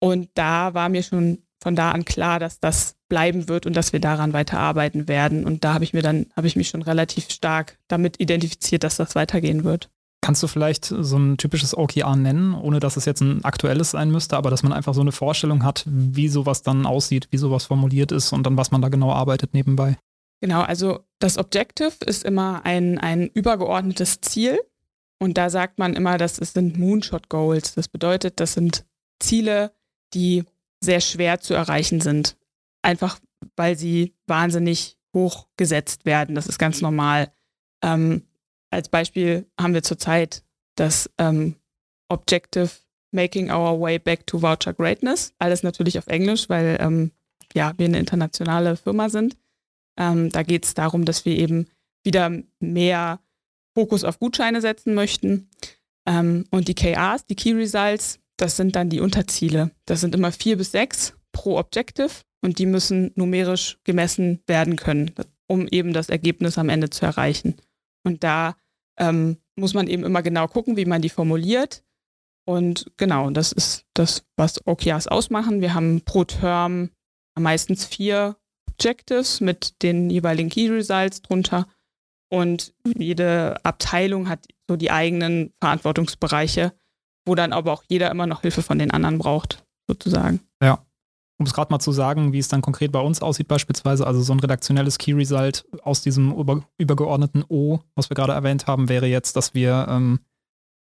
Und da war mir schon von da an klar, dass das bleiben wird und dass wir daran weiterarbeiten werden. Und da habe ich mir dann, habe ich mich schon relativ stark damit identifiziert, dass das weitergehen wird. Kannst du vielleicht so ein typisches OKR nennen, ohne dass es jetzt ein aktuelles sein müsste, aber dass man einfach so eine Vorstellung hat, wie sowas dann aussieht, wie sowas formuliert ist und dann was man da genau arbeitet nebenbei? Genau, also das Objective ist immer ein, ein übergeordnetes Ziel. Und da sagt man immer, dass es sind Moonshot Goals. Das bedeutet, das sind Ziele, die sehr schwer zu erreichen sind. Einfach weil sie wahnsinnig hoch gesetzt werden. Das ist ganz normal. Ähm, als Beispiel haben wir zurzeit das ähm, Objective Making Our Way Back to Voucher Greatness. Alles natürlich auf Englisch, weil ähm, ja, wir eine internationale Firma sind. Ähm, da geht es darum, dass wir eben wieder mehr Fokus auf Gutscheine setzen möchten. Ähm, und die KRs, die Key Results, das sind dann die Unterziele. Das sind immer vier bis sechs pro Objective und die müssen numerisch gemessen werden können, um eben das Ergebnis am Ende zu erreichen. Und da ähm, muss man eben immer genau gucken, wie man die formuliert. Und genau, das ist das, was OKRs ausmachen. Wir haben pro Term meistens vier Objectives mit den jeweiligen Key Results drunter. Und jede Abteilung hat so die eigenen Verantwortungsbereiche, wo dann aber auch jeder immer noch Hilfe von den anderen braucht, sozusagen. Ja. Um es gerade mal zu sagen, wie es dann konkret bei uns aussieht, beispielsweise, also so ein redaktionelles Key Result aus diesem über, übergeordneten O, was wir gerade erwähnt haben, wäre jetzt, dass wir ähm,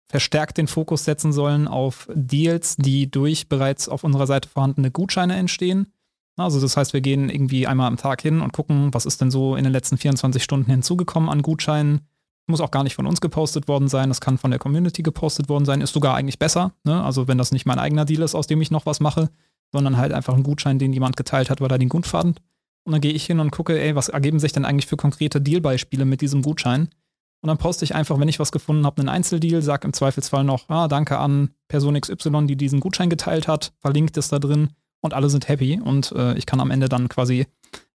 verstärkt den Fokus setzen sollen auf Deals, die durch bereits auf unserer Seite vorhandene Gutscheine entstehen also das heißt, wir gehen irgendwie einmal am Tag hin und gucken, was ist denn so in den letzten 24 Stunden hinzugekommen an Gutscheinen. Muss auch gar nicht von uns gepostet worden sein, das kann von der Community gepostet worden sein, ist sogar eigentlich besser. Ne? Also wenn das nicht mein eigener Deal ist, aus dem ich noch was mache, sondern halt einfach ein Gutschein, den jemand geteilt hat, weil er den gut fand. Und dann gehe ich hin und gucke, ey, was ergeben sich denn eigentlich für konkrete Dealbeispiele mit diesem Gutschein? Und dann poste ich einfach, wenn ich was gefunden habe, einen Einzeldeal, sage im Zweifelsfall noch, ah, danke an Person XY, die diesen Gutschein geteilt hat, verlinkt es da drin und alle sind happy und äh, ich kann am Ende dann quasi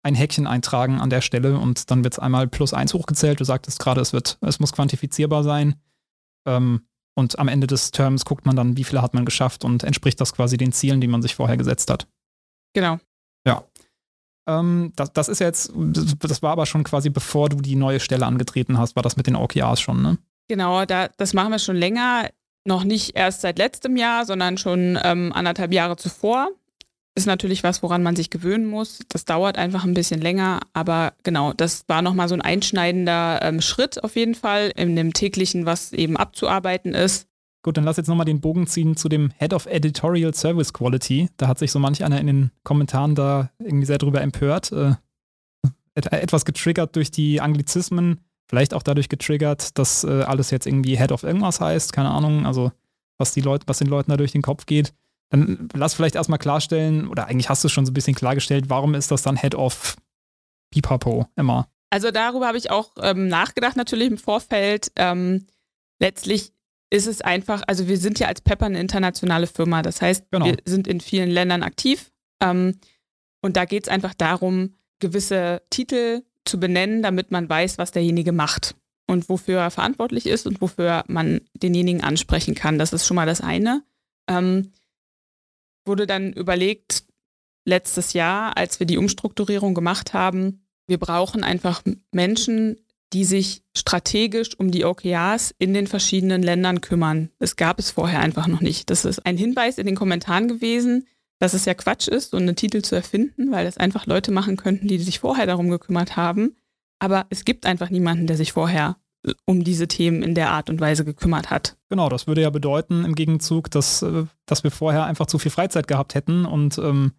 ein Häkchen eintragen an der Stelle und dann wird es einmal plus eins hochgezählt. Du sagtest gerade, es wird, es muss quantifizierbar sein. Ähm, und am Ende des Terms guckt man dann, wie viele hat man geschafft und entspricht das quasi den Zielen, die man sich vorher gesetzt hat. Genau. Ja. Ähm, das, das ist jetzt, das war aber schon quasi bevor du die neue Stelle angetreten hast, war das mit den OKRs schon, ne? Genau, da, das machen wir schon länger. Noch nicht erst seit letztem Jahr, sondern schon ähm, anderthalb Jahre zuvor ist natürlich was, woran man sich gewöhnen muss. Das dauert einfach ein bisschen länger, aber genau, das war nochmal so ein einschneidender ähm, Schritt auf jeden Fall in dem täglichen, was eben abzuarbeiten ist. Gut, dann lass jetzt nochmal den Bogen ziehen zu dem Head of Editorial Service Quality. Da hat sich so manch einer in den Kommentaren da irgendwie sehr drüber empört. Äh, etwas getriggert durch die Anglizismen, vielleicht auch dadurch getriggert, dass äh, alles jetzt irgendwie Head of irgendwas heißt, keine Ahnung, also was die Leute, was den Leuten da durch den Kopf geht. Dann lass vielleicht erstmal klarstellen, oder eigentlich hast du es schon so ein bisschen klargestellt, warum ist das dann Head of Pipapo immer? Also darüber habe ich auch ähm, nachgedacht, natürlich im Vorfeld. Ähm, letztlich ist es einfach, also wir sind ja als Pepper eine internationale Firma. Das heißt, genau. wir sind in vielen Ländern aktiv. Ähm, und da geht es einfach darum, gewisse Titel zu benennen, damit man weiß, was derjenige macht und wofür er verantwortlich ist und wofür man denjenigen ansprechen kann. Das ist schon mal das eine. Ähm, wurde dann überlegt, letztes Jahr, als wir die Umstrukturierung gemacht haben, wir brauchen einfach Menschen, die sich strategisch um die OKRs in den verschiedenen Ländern kümmern. Das gab es vorher einfach noch nicht. Das ist ein Hinweis in den Kommentaren gewesen, dass es ja Quatsch ist, so einen Titel zu erfinden, weil das einfach Leute machen könnten, die sich vorher darum gekümmert haben. Aber es gibt einfach niemanden, der sich vorher um diese Themen in der Art und Weise gekümmert hat. Genau, das würde ja bedeuten im Gegenzug, dass, äh, dass wir vorher einfach zu viel Freizeit gehabt hätten und ähm,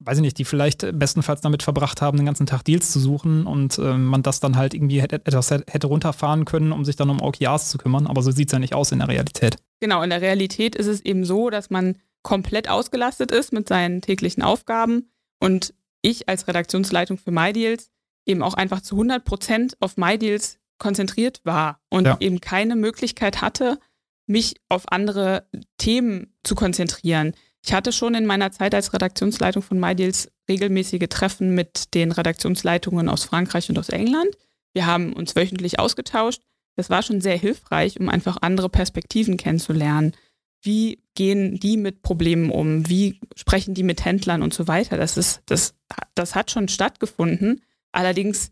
weiß ich nicht, die vielleicht bestenfalls damit verbracht haben, den ganzen Tag Deals zu suchen und äh, man das dann halt irgendwie hätte, etwas hätte runterfahren können, um sich dann um OKRs zu kümmern. Aber so sieht es ja nicht aus in der Realität. Genau, in der Realität ist es eben so, dass man komplett ausgelastet ist mit seinen täglichen Aufgaben und ich als Redaktionsleitung für MyDeals eben auch einfach zu 100 Prozent auf MyDeals konzentriert war und ja. eben keine Möglichkeit hatte, mich auf andere Themen zu konzentrieren. Ich hatte schon in meiner Zeit als Redaktionsleitung von MyDeals regelmäßige Treffen mit den Redaktionsleitungen aus Frankreich und aus England. Wir haben uns wöchentlich ausgetauscht. Das war schon sehr hilfreich, um einfach andere Perspektiven kennenzulernen. Wie gehen die mit Problemen um? Wie sprechen die mit Händlern und so weiter? Das ist, das, das hat schon stattgefunden. Allerdings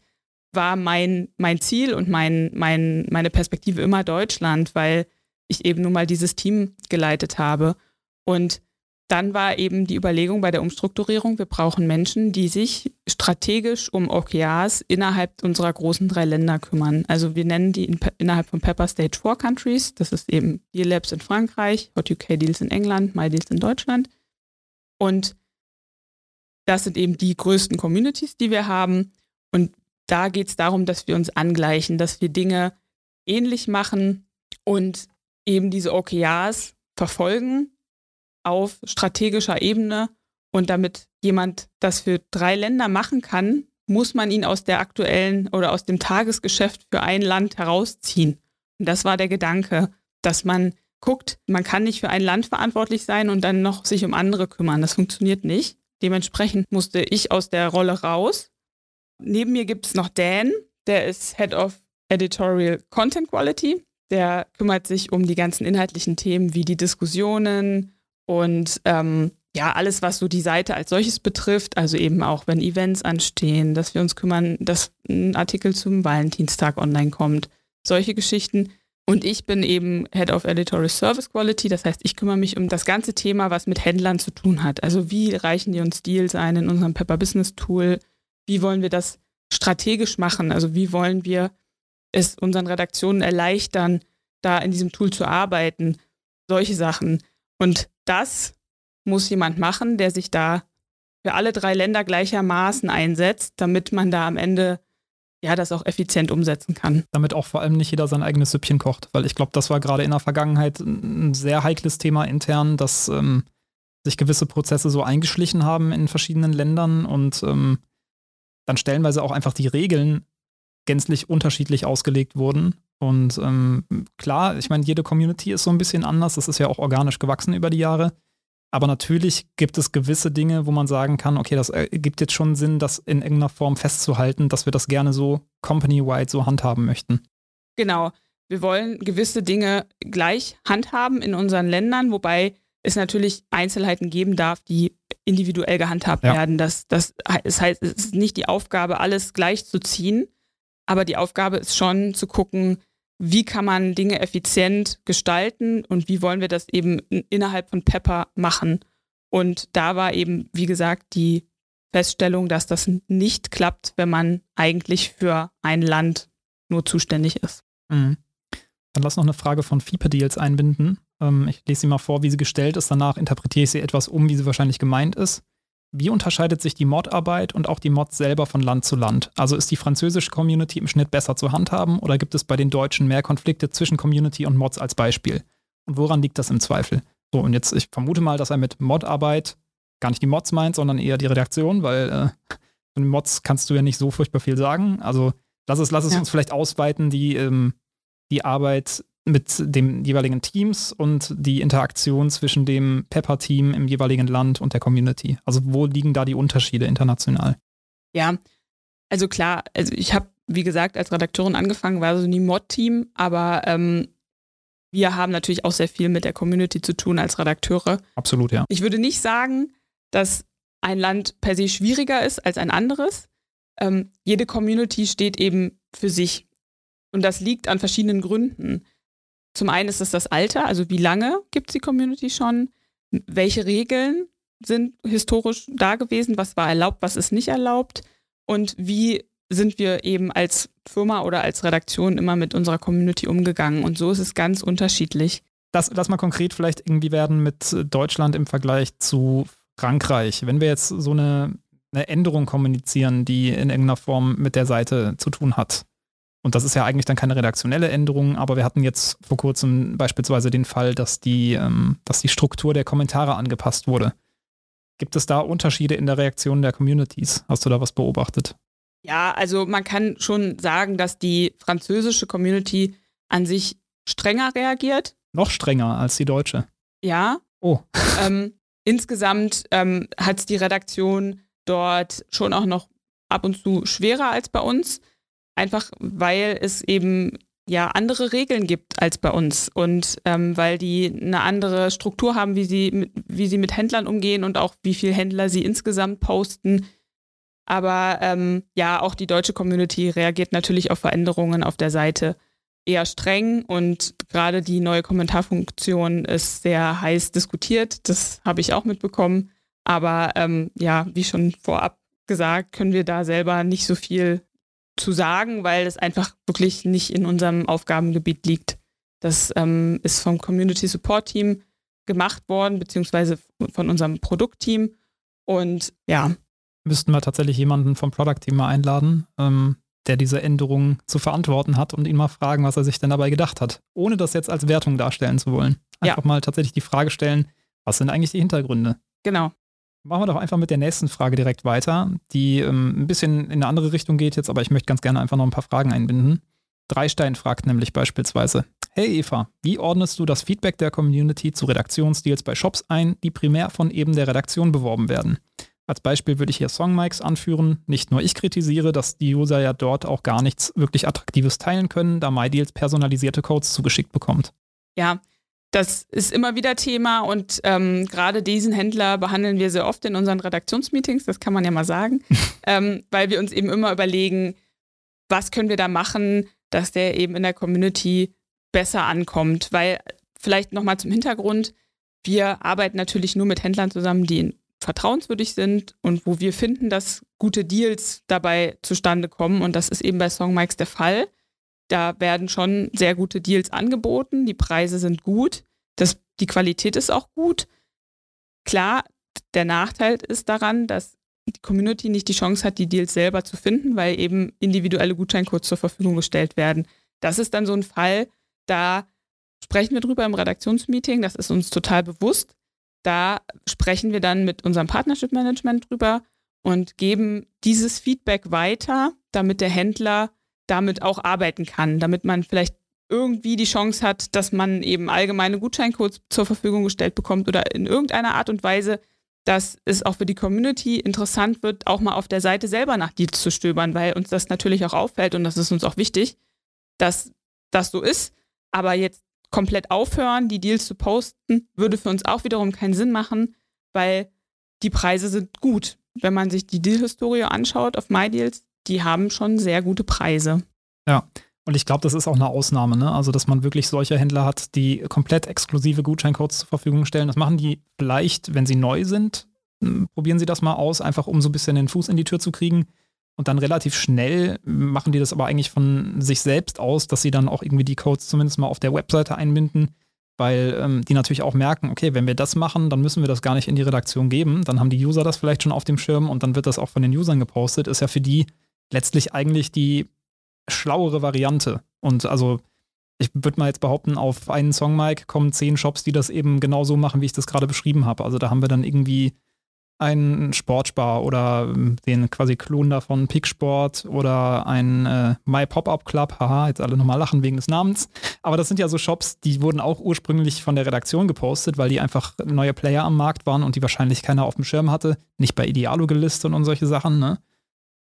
war mein, mein Ziel und mein, mein, meine Perspektive immer Deutschland, weil ich eben nun mal dieses Team geleitet habe. Und dann war eben die Überlegung bei der Umstrukturierung, wir brauchen Menschen, die sich strategisch um OKRs innerhalb unserer großen drei Länder kümmern. Also wir nennen die in, innerhalb von Pepper Stage 4 Countries. Das ist eben Deal Labs in Frankreich, Hot UK Deals in England, My Deals in Deutschland. Und das sind eben die größten Communities, die wir haben. Und da geht es darum, dass wir uns angleichen, dass wir Dinge ähnlich machen und eben diese OKRs verfolgen auf strategischer Ebene. Und damit jemand das für drei Länder machen kann, muss man ihn aus der aktuellen oder aus dem Tagesgeschäft für ein Land herausziehen. Und das war der Gedanke, dass man guckt, man kann nicht für ein Land verantwortlich sein und dann noch sich um andere kümmern. Das funktioniert nicht. Dementsprechend musste ich aus der Rolle raus Neben mir gibt es noch Dan, der ist Head of Editorial Content Quality. Der kümmert sich um die ganzen inhaltlichen Themen wie die Diskussionen und ähm, ja, alles, was so die Seite als solches betrifft, also eben auch, wenn Events anstehen, dass wir uns kümmern, dass ein Artikel zum Valentinstag online kommt, solche Geschichten. Und ich bin eben Head of Editorial Service Quality, das heißt, ich kümmere mich um das ganze Thema, was mit Händlern zu tun hat. Also wie reichen die uns Deals ein in unserem Pepper Business Tool? Wie wollen wir das strategisch machen? Also wie wollen wir es unseren Redaktionen erleichtern, da in diesem Tool zu arbeiten? Solche Sachen. Und das muss jemand machen, der sich da für alle drei Länder gleichermaßen einsetzt, damit man da am Ende ja das auch effizient umsetzen kann. Damit auch vor allem nicht jeder sein eigenes Süppchen kocht, weil ich glaube, das war gerade in der Vergangenheit ein sehr heikles Thema intern, dass ähm, sich gewisse Prozesse so eingeschlichen haben in verschiedenen Ländern und ähm, dann stellenweise auch einfach die Regeln gänzlich unterschiedlich ausgelegt wurden. Und ähm, klar, ich meine, jede Community ist so ein bisschen anders. Das ist ja auch organisch gewachsen über die Jahre. Aber natürlich gibt es gewisse Dinge, wo man sagen kann, okay, das ergibt jetzt schon Sinn, das in irgendeiner Form festzuhalten, dass wir das gerne so company-wide so handhaben möchten. Genau. Wir wollen gewisse Dinge gleich handhaben in unseren Ländern, wobei es natürlich Einzelheiten geben darf, die individuell gehandhabt ja. werden. Das, das, das heißt, es ist nicht die Aufgabe, alles gleich zu ziehen, aber die Aufgabe ist schon zu gucken, wie kann man Dinge effizient gestalten und wie wollen wir das eben innerhalb von Pepper machen. Und da war eben, wie gesagt, die Feststellung, dass das nicht klappt, wenn man eigentlich für ein Land nur zuständig ist. Mhm. Dann lass noch eine Frage von FIPE-Deals einbinden. Ähm, ich lese sie mal vor, wie sie gestellt ist. Danach interpretiere ich sie etwas um, wie sie wahrscheinlich gemeint ist. Wie unterscheidet sich die Mod-Arbeit und auch die Mods selber von Land zu Land? Also ist die französische Community im Schnitt besser zu handhaben oder gibt es bei den Deutschen mehr Konflikte zwischen Community und Mods als Beispiel? Und woran liegt das im Zweifel? So, und jetzt, ich vermute mal, dass er mit Mod-Arbeit gar nicht die Mods meint, sondern eher die Redaktion, weil äh, von den Mods kannst du ja nicht so furchtbar viel sagen. Also lass es, lass es ja. uns vielleicht ausweiten, die, ähm, die Arbeit mit den jeweiligen Teams und die Interaktion zwischen dem Pepper-Team im jeweiligen Land und der Community. Also wo liegen da die Unterschiede international? Ja, also klar, also ich habe, wie gesagt, als Redakteurin angefangen, war so nie Mod-Team, aber ähm, wir haben natürlich auch sehr viel mit der Community zu tun als Redakteure. Absolut, ja. Ich würde nicht sagen, dass ein Land per se schwieriger ist als ein anderes. Ähm, jede Community steht eben für sich. Und das liegt an verschiedenen Gründen. Zum einen ist es das Alter, also wie lange gibt es die Community schon? Welche Regeln sind historisch da gewesen? Was war erlaubt, was ist nicht erlaubt? Und wie sind wir eben als Firma oder als Redaktion immer mit unserer Community umgegangen? Und so ist es ganz unterschiedlich. Lass, lass mal konkret vielleicht irgendwie werden mit Deutschland im Vergleich zu Frankreich. Wenn wir jetzt so eine, eine Änderung kommunizieren, die in irgendeiner Form mit der Seite zu tun hat, und das ist ja eigentlich dann keine redaktionelle Änderung, aber wir hatten jetzt vor kurzem beispielsweise den Fall, dass die, ähm, dass die Struktur der Kommentare angepasst wurde. Gibt es da Unterschiede in der Reaktion der Communities? Hast du da was beobachtet? Ja, also man kann schon sagen, dass die französische Community an sich strenger reagiert. Noch strenger als die deutsche. Ja. Oh. Ähm, insgesamt ähm, hat es die Redaktion dort schon auch noch ab und zu schwerer als bei uns. Einfach weil es eben ja andere Regeln gibt als bei uns und ähm, weil die eine andere Struktur haben, wie sie, mit, wie sie mit Händlern umgehen und auch wie viele Händler sie insgesamt posten. Aber ähm, ja, auch die deutsche Community reagiert natürlich auf Veränderungen auf der Seite eher streng und gerade die neue Kommentarfunktion ist sehr heiß diskutiert. Das habe ich auch mitbekommen. Aber ähm, ja, wie schon vorab gesagt, können wir da selber nicht so viel zu sagen, weil es einfach wirklich nicht in unserem Aufgabengebiet liegt. Das ähm, ist vom Community Support Team gemacht worden, beziehungsweise von unserem Produktteam. Und ja. Müssten wir tatsächlich jemanden vom Product Team mal einladen, ähm, der diese Änderungen zu verantworten hat und ihn mal fragen, was er sich denn dabei gedacht hat, ohne das jetzt als Wertung darstellen zu wollen. Einfach ja. mal tatsächlich die Frage stellen, was sind eigentlich die Hintergründe? Genau. Machen wir doch einfach mit der nächsten Frage direkt weiter, die ähm, ein bisschen in eine andere Richtung geht jetzt, aber ich möchte ganz gerne einfach noch ein paar Fragen einbinden. Dreistein fragt nämlich beispielsweise: Hey Eva, wie ordnest du das Feedback der Community zu Redaktionsdeals bei Shops ein, die primär von eben der Redaktion beworben werden? Als Beispiel würde ich hier Songmics anführen. Nicht nur ich kritisiere, dass die User ja dort auch gar nichts wirklich Attraktives teilen können, da MyDeals personalisierte Codes zugeschickt bekommt. Ja, das ist immer wieder Thema und ähm, gerade diesen Händler behandeln wir sehr oft in unseren Redaktionsmeetings, das kann man ja mal sagen, ähm, weil wir uns eben immer überlegen, was können wir da machen, dass der eben in der Community besser ankommt. Weil vielleicht nochmal zum Hintergrund, wir arbeiten natürlich nur mit Händlern zusammen, die vertrauenswürdig sind und wo wir finden, dass gute Deals dabei zustande kommen. Und das ist eben bei Songmikes der Fall. Da werden schon sehr gute Deals angeboten, die Preise sind gut, das, die Qualität ist auch gut. Klar, der Nachteil ist daran, dass die Community nicht die Chance hat, die Deals selber zu finden, weil eben individuelle Gutscheincodes zur Verfügung gestellt werden. Das ist dann so ein Fall, da sprechen wir drüber im Redaktionsmeeting, das ist uns total bewusst. Da sprechen wir dann mit unserem Partnership Management drüber und geben dieses Feedback weiter, damit der Händler damit auch arbeiten kann, damit man vielleicht irgendwie die Chance hat, dass man eben allgemeine Gutscheincodes zur Verfügung gestellt bekommt oder in irgendeiner Art und Weise, dass es auch für die Community interessant wird, auch mal auf der Seite selber nach Deals zu stöbern, weil uns das natürlich auch auffällt und das ist uns auch wichtig, dass das so ist. Aber jetzt komplett aufhören, die Deals zu posten, würde für uns auch wiederum keinen Sinn machen, weil die Preise sind gut. Wenn man sich die Deal-Historie anschaut auf MyDeals, die haben schon sehr gute Preise. Ja, Und ich glaube, das ist auch eine Ausnahme, ne? Also, dass man wirklich solche Händler hat, die komplett exklusive Gutscheincodes zur Verfügung stellen. Das machen die vielleicht, wenn sie neu sind. Hm, probieren sie das mal aus, einfach um so ein bisschen den Fuß in die Tür zu kriegen. Und dann relativ schnell machen die das aber eigentlich von sich selbst aus, dass sie dann auch irgendwie die Codes zumindest mal auf der Webseite einbinden, weil ähm, die natürlich auch merken, okay, wenn wir das machen, dann müssen wir das gar nicht in die Redaktion geben. Dann haben die User das vielleicht schon auf dem Schirm und dann wird das auch von den Usern gepostet. Ist ja für die letztlich eigentlich die schlauere Variante. Und also ich würde mal jetzt behaupten, auf einen Song, Mike, kommen zehn Shops, die das eben genauso machen, wie ich das gerade beschrieben habe. Also da haben wir dann irgendwie einen Sportspar oder ähm, den quasi Klon davon Picksport oder ein äh, My Pop-Up Club. Haha, jetzt alle nochmal lachen wegen des Namens. Aber das sind ja so Shops, die wurden auch ursprünglich von der Redaktion gepostet, weil die einfach neue Player am Markt waren und die wahrscheinlich keiner auf dem Schirm hatte. Nicht bei Idealo gelistet und solche Sachen, ne?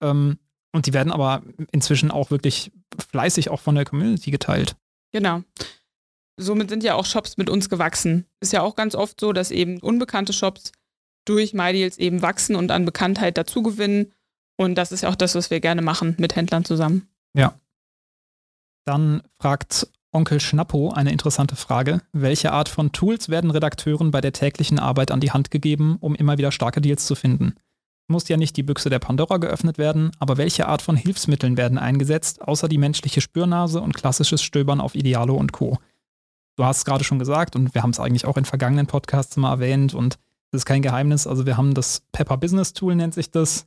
Ähm, und die werden aber inzwischen auch wirklich fleißig auch von der Community geteilt. Genau. Somit sind ja auch Shops mit uns gewachsen. Ist ja auch ganz oft so, dass eben unbekannte Shops durch MyDeals eben wachsen und an Bekanntheit dazugewinnen. Und das ist ja auch das, was wir gerne machen mit Händlern zusammen. Ja. Dann fragt Onkel Schnappo eine interessante Frage. Welche Art von Tools werden Redakteuren bei der täglichen Arbeit an die Hand gegeben, um immer wieder starke Deals zu finden? Muss ja nicht die Büchse der Pandora geöffnet werden, aber welche Art von Hilfsmitteln werden eingesetzt, außer die menschliche Spürnase und klassisches Stöbern auf Idealo und Co. Du hast es gerade schon gesagt und wir haben es eigentlich auch in vergangenen Podcasts mal erwähnt und das ist kein Geheimnis. Also wir haben das Pepper Business Tool, nennt sich das.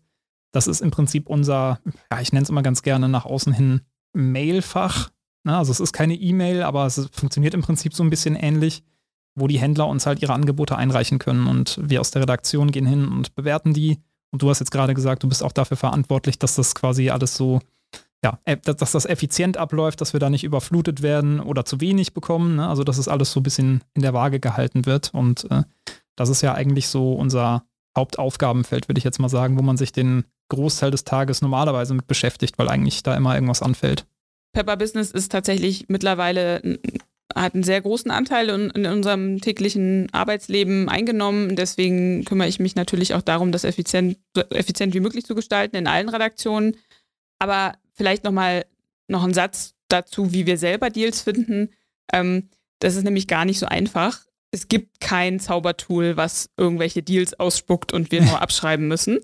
Das ist im Prinzip unser, ja, ich nenne es immer ganz gerne nach außen hin Mailfach. Also es ist keine E-Mail, aber es funktioniert im Prinzip so ein bisschen ähnlich, wo die Händler uns halt ihre Angebote einreichen können und wir aus der Redaktion gehen hin und bewerten die und du hast jetzt gerade gesagt, du bist auch dafür verantwortlich, dass das quasi alles so, ja, äh, dass das effizient abläuft, dass wir da nicht überflutet werden oder zu wenig bekommen. Ne? Also, dass es alles so ein bisschen in der Waage gehalten wird. Und äh, das ist ja eigentlich so unser Hauptaufgabenfeld, würde ich jetzt mal sagen, wo man sich den Großteil des Tages normalerweise mit beschäftigt, weil eigentlich da immer irgendwas anfällt. Pepper Business ist tatsächlich mittlerweile hat einen sehr großen Anteil in, in, unserem täglichen Arbeitsleben eingenommen. Deswegen kümmere ich mich natürlich auch darum, das effizient, so effizient wie möglich zu gestalten in allen Redaktionen. Aber vielleicht nochmal noch ein Satz dazu, wie wir selber Deals finden. Ähm, das ist nämlich gar nicht so einfach. Es gibt kein Zaubertool, was irgendwelche Deals ausspuckt und wir nur abschreiben müssen.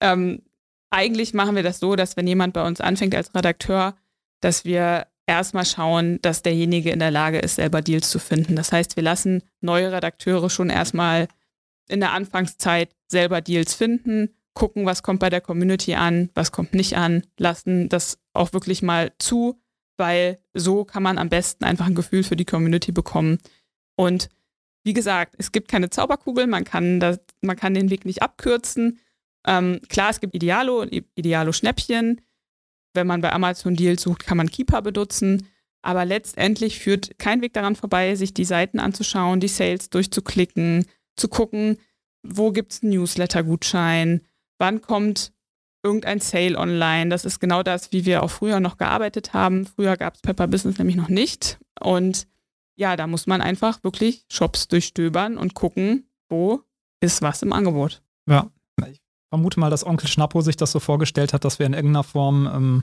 Ähm, eigentlich machen wir das so, dass wenn jemand bei uns anfängt als Redakteur, dass wir erstmal schauen, dass derjenige in der Lage ist, selber Deals zu finden. Das heißt, wir lassen neue Redakteure schon erstmal in der Anfangszeit selber Deals finden, gucken, was kommt bei der Community an, was kommt nicht an, lassen das auch wirklich mal zu, weil so kann man am besten einfach ein Gefühl für die Community bekommen. Und wie gesagt, es gibt keine Zauberkugel, man kann, das, man kann den Weg nicht abkürzen. Ähm, klar, es gibt Idealo Idealo-Schnäppchen, wenn man bei Amazon Deals sucht, kann man Keeper benutzen. Aber letztendlich führt kein Weg daran vorbei, sich die Seiten anzuschauen, die Sales durchzuklicken, zu gucken, wo gibt es einen Newsletter-Gutschein, wann kommt irgendein Sale online. Das ist genau das, wie wir auch früher noch gearbeitet haben. Früher gab es Pepper Business nämlich noch nicht. Und ja, da muss man einfach wirklich Shops durchstöbern und gucken, wo ist was im Angebot. Ja, vermute mal, dass Onkel Schnappo sich das so vorgestellt hat, dass wir in irgendeiner Form ähm,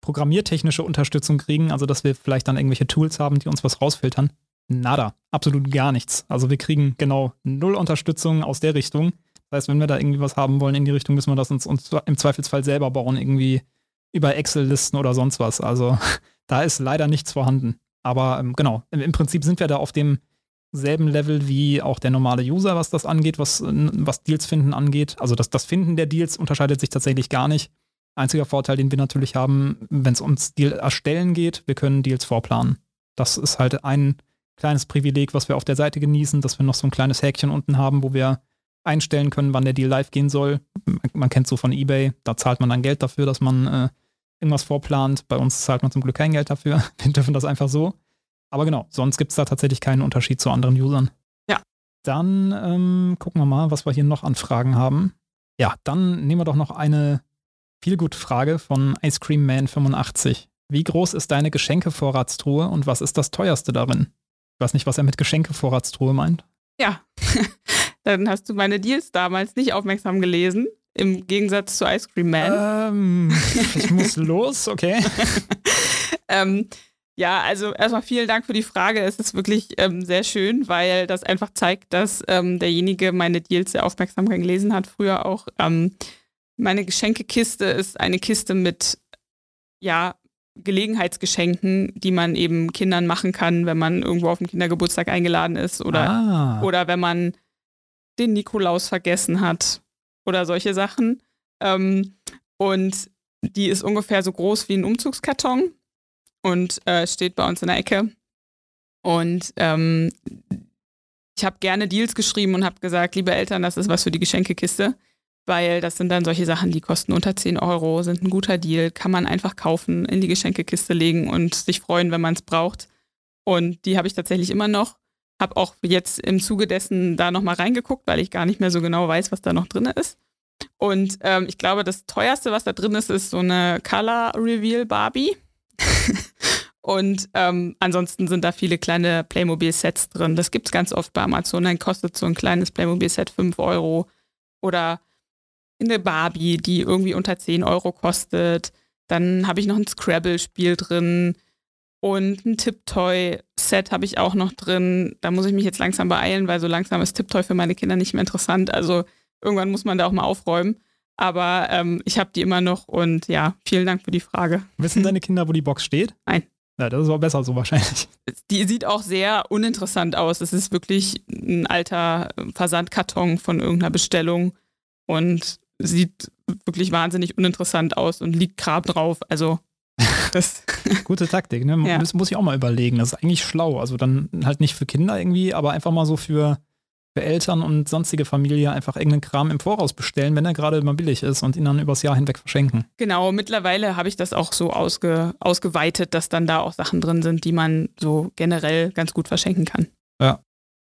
programmiertechnische Unterstützung kriegen, also dass wir vielleicht dann irgendwelche Tools haben, die uns was rausfiltern. Nada, absolut gar nichts. Also wir kriegen genau null Unterstützung aus der Richtung. Das heißt, wenn wir da irgendwie was haben wollen in die Richtung, müssen wir das uns, uns im Zweifelsfall selber bauen, irgendwie über Excel-Listen oder sonst was. Also da ist leider nichts vorhanden. Aber ähm, genau, im, im Prinzip sind wir da auf dem selben Level wie auch der normale User, was das angeht, was, was Deals finden angeht. Also das, das Finden der Deals unterscheidet sich tatsächlich gar nicht. Einziger Vorteil, den wir natürlich haben, wenn es ums Deal erstellen geht, wir können Deals vorplanen. Das ist halt ein kleines Privileg, was wir auf der Seite genießen, dass wir noch so ein kleines Häkchen unten haben, wo wir einstellen können, wann der Deal live gehen soll. Man kennt so von eBay, da zahlt man dann Geld dafür, dass man äh, irgendwas vorplant. Bei uns zahlt man zum Glück kein Geld dafür. Wir dürfen das einfach so. Aber genau, sonst gibt es da tatsächlich keinen Unterschied zu anderen Usern. Ja. Dann ähm, gucken wir mal, was wir hier noch an Fragen haben. Ja, dann nehmen wir doch noch eine viel gute Frage von Ice Cream Man 85. Wie groß ist deine Geschenkevorratstruhe und was ist das teuerste darin? Ich weiß nicht, was er mit Geschenkevorratstruhe meint. Ja, dann hast du meine Deals damals nicht aufmerksam gelesen, im Gegensatz zu Ice Cream Man. Ähm, ich muss los, okay. ähm, ja, also erstmal vielen Dank für die Frage. Es ist wirklich ähm, sehr schön, weil das einfach zeigt, dass ähm, derjenige meine Deals sehr aufmerksam gelesen hat, früher auch. Ähm, meine Geschenkekiste ist eine Kiste mit, ja, Gelegenheitsgeschenken, die man eben Kindern machen kann, wenn man irgendwo auf den Kindergeburtstag eingeladen ist oder, ah. oder wenn man den Nikolaus vergessen hat oder solche Sachen. Ähm, und die ist ungefähr so groß wie ein Umzugskarton und äh, steht bei uns in der Ecke. Und ähm, ich habe gerne Deals geschrieben und habe gesagt, liebe Eltern, das ist was für die Geschenkekiste, weil das sind dann solche Sachen, die kosten unter 10 Euro, sind ein guter Deal, kann man einfach kaufen, in die Geschenkekiste legen und sich freuen, wenn man es braucht. Und die habe ich tatsächlich immer noch. Habe auch jetzt im Zuge dessen da nochmal reingeguckt, weil ich gar nicht mehr so genau weiß, was da noch drin ist. Und ähm, ich glaube, das teuerste, was da drin ist, ist so eine Color Reveal Barbie. Und ähm, ansonsten sind da viele kleine Playmobil-Sets drin. Das gibt es ganz oft bei Amazon. Dann kostet so ein kleines Playmobil-Set 5 Euro. Oder eine Barbie, die irgendwie unter 10 Euro kostet. Dann habe ich noch ein Scrabble-Spiel drin. Und ein Tiptoy-Set habe ich auch noch drin. Da muss ich mich jetzt langsam beeilen, weil so langsam ist Tiptoy für meine Kinder nicht mehr interessant. Also irgendwann muss man da auch mal aufräumen. Aber ähm, ich habe die immer noch und ja, vielen Dank für die Frage. Wissen deine Kinder, wo die Box steht? Nein. Ja, das ist auch besser so wahrscheinlich. Die sieht auch sehr uninteressant aus. Es ist wirklich ein alter Versandkarton von irgendeiner Bestellung und sieht wirklich wahnsinnig uninteressant aus und liegt Grab drauf. Also das Gute Taktik, ne? Ja. Das muss ich auch mal überlegen. Das ist eigentlich schlau. Also dann halt nicht für Kinder irgendwie, aber einfach mal so für für Eltern und sonstige Familie einfach irgendeinen Kram im Voraus bestellen, wenn er gerade mal billig ist und ihn dann übers Jahr hinweg verschenken. Genau, mittlerweile habe ich das auch so ausge, ausgeweitet, dass dann da auch Sachen drin sind, die man so generell ganz gut verschenken kann. Ja.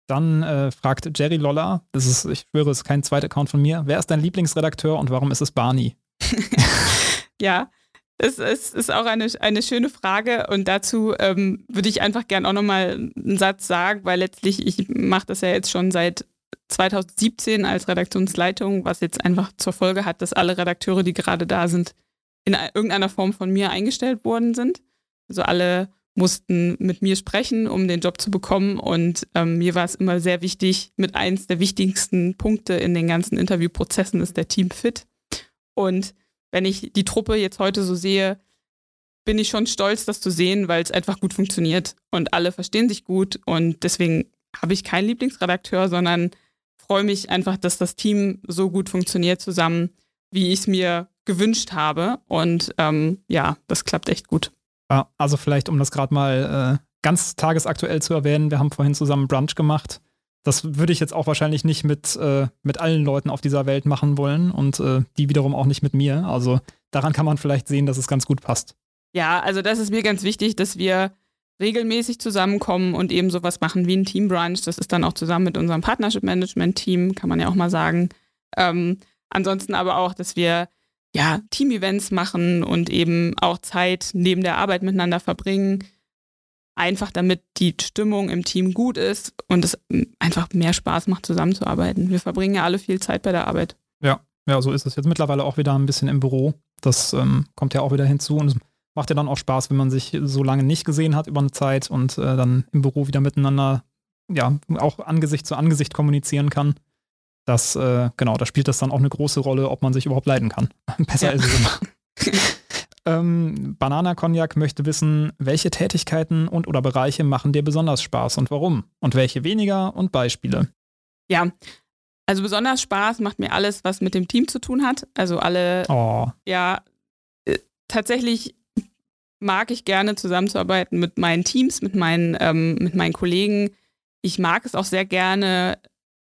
Dann äh, fragt Jerry Lolla, das ist, ich schwöre, es ist kein zweiter Account von mir, wer ist dein Lieblingsredakteur und warum ist es Barney? ja, es, es ist auch eine, eine schöne Frage und dazu ähm, würde ich einfach gern auch nochmal einen Satz sagen, weil letztlich, ich mache das ja jetzt schon seit 2017 als Redaktionsleitung, was jetzt einfach zur Folge hat, dass alle Redakteure, die gerade da sind, in irgendeiner Form von mir eingestellt worden sind. Also alle mussten mit mir sprechen, um den Job zu bekommen. Und ähm, mir war es immer sehr wichtig, mit eins der wichtigsten Punkte in den ganzen Interviewprozessen ist der Team fit. Und wenn ich die Truppe jetzt heute so sehe, bin ich schon stolz, das zu sehen, weil es einfach gut funktioniert und alle verstehen sich gut und deswegen habe ich keinen Lieblingsredakteur, sondern freue mich einfach, dass das Team so gut funktioniert zusammen, wie ich es mir gewünscht habe und ähm, ja, das klappt echt gut. Ja, also vielleicht, um das gerade mal äh, ganz tagesaktuell zu erwähnen, wir haben vorhin zusammen Brunch gemacht das würde ich jetzt auch wahrscheinlich nicht mit, äh, mit allen Leuten auf dieser Welt machen wollen und äh, die wiederum auch nicht mit mir. Also daran kann man vielleicht sehen, dass es ganz gut passt. Ja, also das ist mir ganz wichtig, dass wir regelmäßig zusammenkommen und eben sowas machen wie ein Team Brunch. Das ist dann auch zusammen mit unserem Partnership Management Team, kann man ja auch mal sagen. Ähm, ansonsten aber auch, dass wir ja Team-Events machen und eben auch Zeit neben der Arbeit miteinander verbringen einfach damit die Stimmung im Team gut ist und es einfach mehr Spaß macht, zusammenzuarbeiten. Wir verbringen ja alle viel Zeit bei der Arbeit. Ja, ja, so ist es jetzt mittlerweile auch wieder ein bisschen im Büro. Das ähm, kommt ja auch wieder hinzu und es macht ja dann auch Spaß, wenn man sich so lange nicht gesehen hat über eine Zeit und äh, dann im Büro wieder miteinander, ja, auch Angesicht zu Angesicht kommunizieren kann. Das, äh, genau, da spielt das dann auch eine große Rolle, ob man sich überhaupt leiden kann. Besser ja. ist es immer. Ähm, Banana Cognac möchte wissen, welche Tätigkeiten und oder Bereiche machen dir besonders Spaß und warum? Und welche weniger und Beispiele? Ja, also besonders Spaß macht mir alles, was mit dem Team zu tun hat. Also alle, oh. ja, äh, tatsächlich mag ich gerne zusammenzuarbeiten mit meinen Teams, mit meinen, ähm, mit meinen Kollegen. Ich mag es auch sehr gerne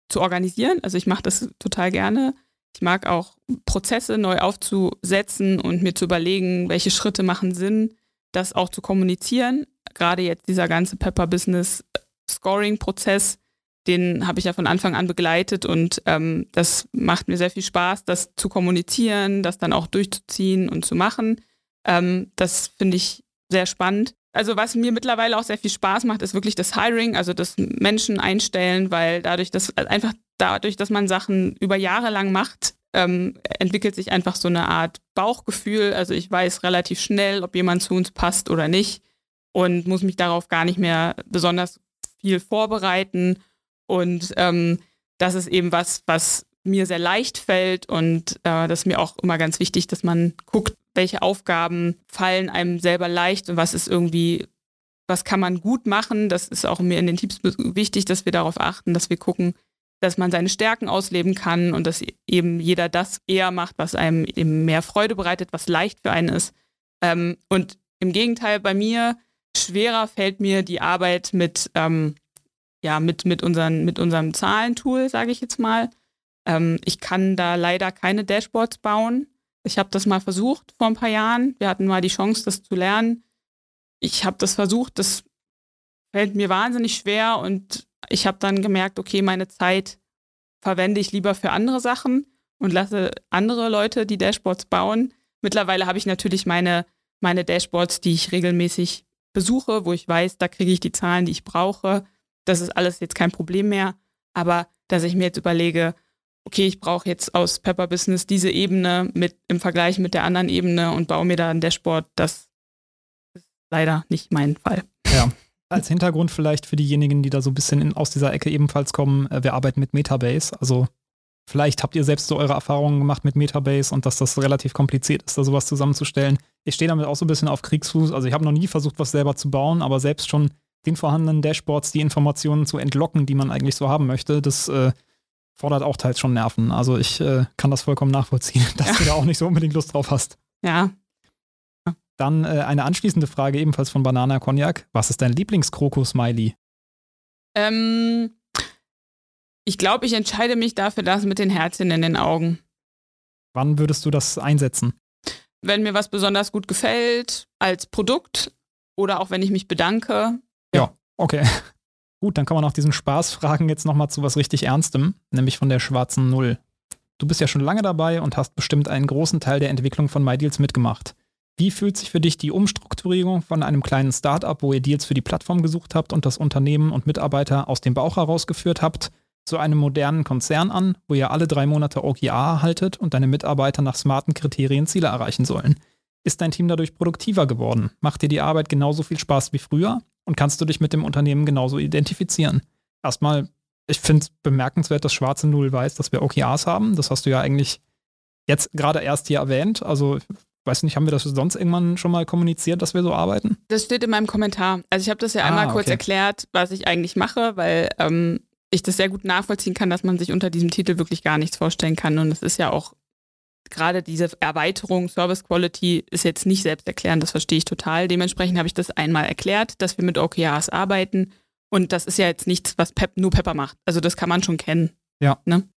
zu organisieren. Also ich mache das total gerne. Ich mag auch Prozesse neu aufzusetzen und mir zu überlegen, welche Schritte machen Sinn, das auch zu kommunizieren. Gerade jetzt dieser ganze Pepper Business Scoring Prozess, den habe ich ja von Anfang an begleitet und ähm, das macht mir sehr viel Spaß, das zu kommunizieren, das dann auch durchzuziehen und zu machen. Ähm, das finde ich sehr spannend. Also was mir mittlerweile auch sehr viel Spaß macht, ist wirklich das Hiring, also das Menschen einstellen, weil dadurch, dass einfach dadurch, dass man Sachen über Jahre lang macht, ähm, entwickelt sich einfach so eine Art Bauchgefühl. Also ich weiß relativ schnell, ob jemand zu uns passt oder nicht und muss mich darauf gar nicht mehr besonders viel vorbereiten. Und ähm, das ist eben was, was mir sehr leicht fällt und äh, das ist mir auch immer ganz wichtig, dass man guckt, welche Aufgaben fallen einem selber leicht und was ist irgendwie, was kann man gut machen. Das ist auch mir in den Tipps wichtig, dass wir darauf achten, dass wir gucken, dass man seine Stärken ausleben kann und dass eben jeder das eher macht, was einem eben mehr Freude bereitet, was leicht für einen ist. Ähm, und im Gegenteil, bei mir schwerer fällt mir die Arbeit mit, ähm, ja, mit, mit, unseren, mit unserem Zahlentool, sage ich jetzt mal. Ähm, ich kann da leider keine Dashboards bauen. Ich habe das mal versucht vor ein paar Jahren. Wir hatten mal die Chance, das zu lernen. Ich habe das versucht, das fällt mir wahnsinnig schwer und ich habe dann gemerkt, okay, meine Zeit verwende ich lieber für andere Sachen und lasse andere Leute die Dashboards bauen. Mittlerweile habe ich natürlich meine, meine Dashboards, die ich regelmäßig besuche, wo ich weiß, da kriege ich die Zahlen, die ich brauche. Das ist alles jetzt kein Problem mehr. Aber dass ich mir jetzt überlege, okay, ich brauche jetzt aus Pepper Business diese Ebene mit im Vergleich mit der anderen Ebene und baue mir da ein Dashboard, das ist leider nicht mein Fall. Ja. Als Hintergrund vielleicht für diejenigen, die da so ein bisschen in, aus dieser Ecke ebenfalls kommen, äh, wir arbeiten mit Metabase. Also vielleicht habt ihr selbst so eure Erfahrungen gemacht mit Metabase und dass das relativ kompliziert ist, da sowas zusammenzustellen. Ich stehe damit auch so ein bisschen auf Kriegsfuß. Also ich habe noch nie versucht, was selber zu bauen, aber selbst schon den vorhandenen Dashboards die Informationen zu entlocken, die man eigentlich so haben möchte, das äh, fordert auch teils schon Nerven. Also ich äh, kann das vollkommen nachvollziehen, dass ja. du da auch nicht so unbedingt Lust drauf hast. Ja. Dann äh, eine anschließende Frage ebenfalls von Banana Cognac. Was ist dein Lieblingskrokus-Smiley? Ähm, ich glaube, ich entscheide mich dafür das mit den Herzchen in den Augen. Wann würdest du das einsetzen? Wenn mir was besonders gut gefällt als Produkt oder auch wenn ich mich bedanke. Ja, okay. Gut, dann kommen wir nach diesen Spaßfragen jetzt nochmal zu was richtig Ernstem, nämlich von der schwarzen Null. Du bist ja schon lange dabei und hast bestimmt einen großen Teil der Entwicklung von MyDeals mitgemacht. Wie fühlt sich für dich die Umstrukturierung von einem kleinen Startup, wo ihr Deals für die Plattform gesucht habt und das Unternehmen und Mitarbeiter aus dem Bauch herausgeführt habt, zu einem modernen Konzern an, wo ihr alle drei Monate OKR erhaltet und deine Mitarbeiter nach smarten Kriterien Ziele erreichen sollen? Ist dein Team dadurch produktiver geworden? Macht dir die Arbeit genauso viel Spaß wie früher? und kannst du dich mit dem Unternehmen genauso identifizieren. Erstmal, ich finde es bemerkenswert, dass Schwarze Null weiß, dass wir OKRs haben. Das hast du ja eigentlich jetzt gerade erst hier erwähnt. Also, weiß nicht, haben wir das sonst irgendwann schon mal kommuniziert, dass wir so arbeiten? Das steht in meinem Kommentar. Also, ich habe das ja ah, einmal kurz okay. erklärt, was ich eigentlich mache, weil ähm, ich das sehr gut nachvollziehen kann, dass man sich unter diesem Titel wirklich gar nichts vorstellen kann. Und es ist ja auch gerade diese Erweiterung Service Quality ist jetzt nicht selbsterklärend, das verstehe ich total. Dementsprechend habe ich das einmal erklärt, dass wir mit OKRs arbeiten. Und das ist ja jetzt nichts, was Pep, nur Pepper macht. Also das kann man schon kennen. Ja. Ne?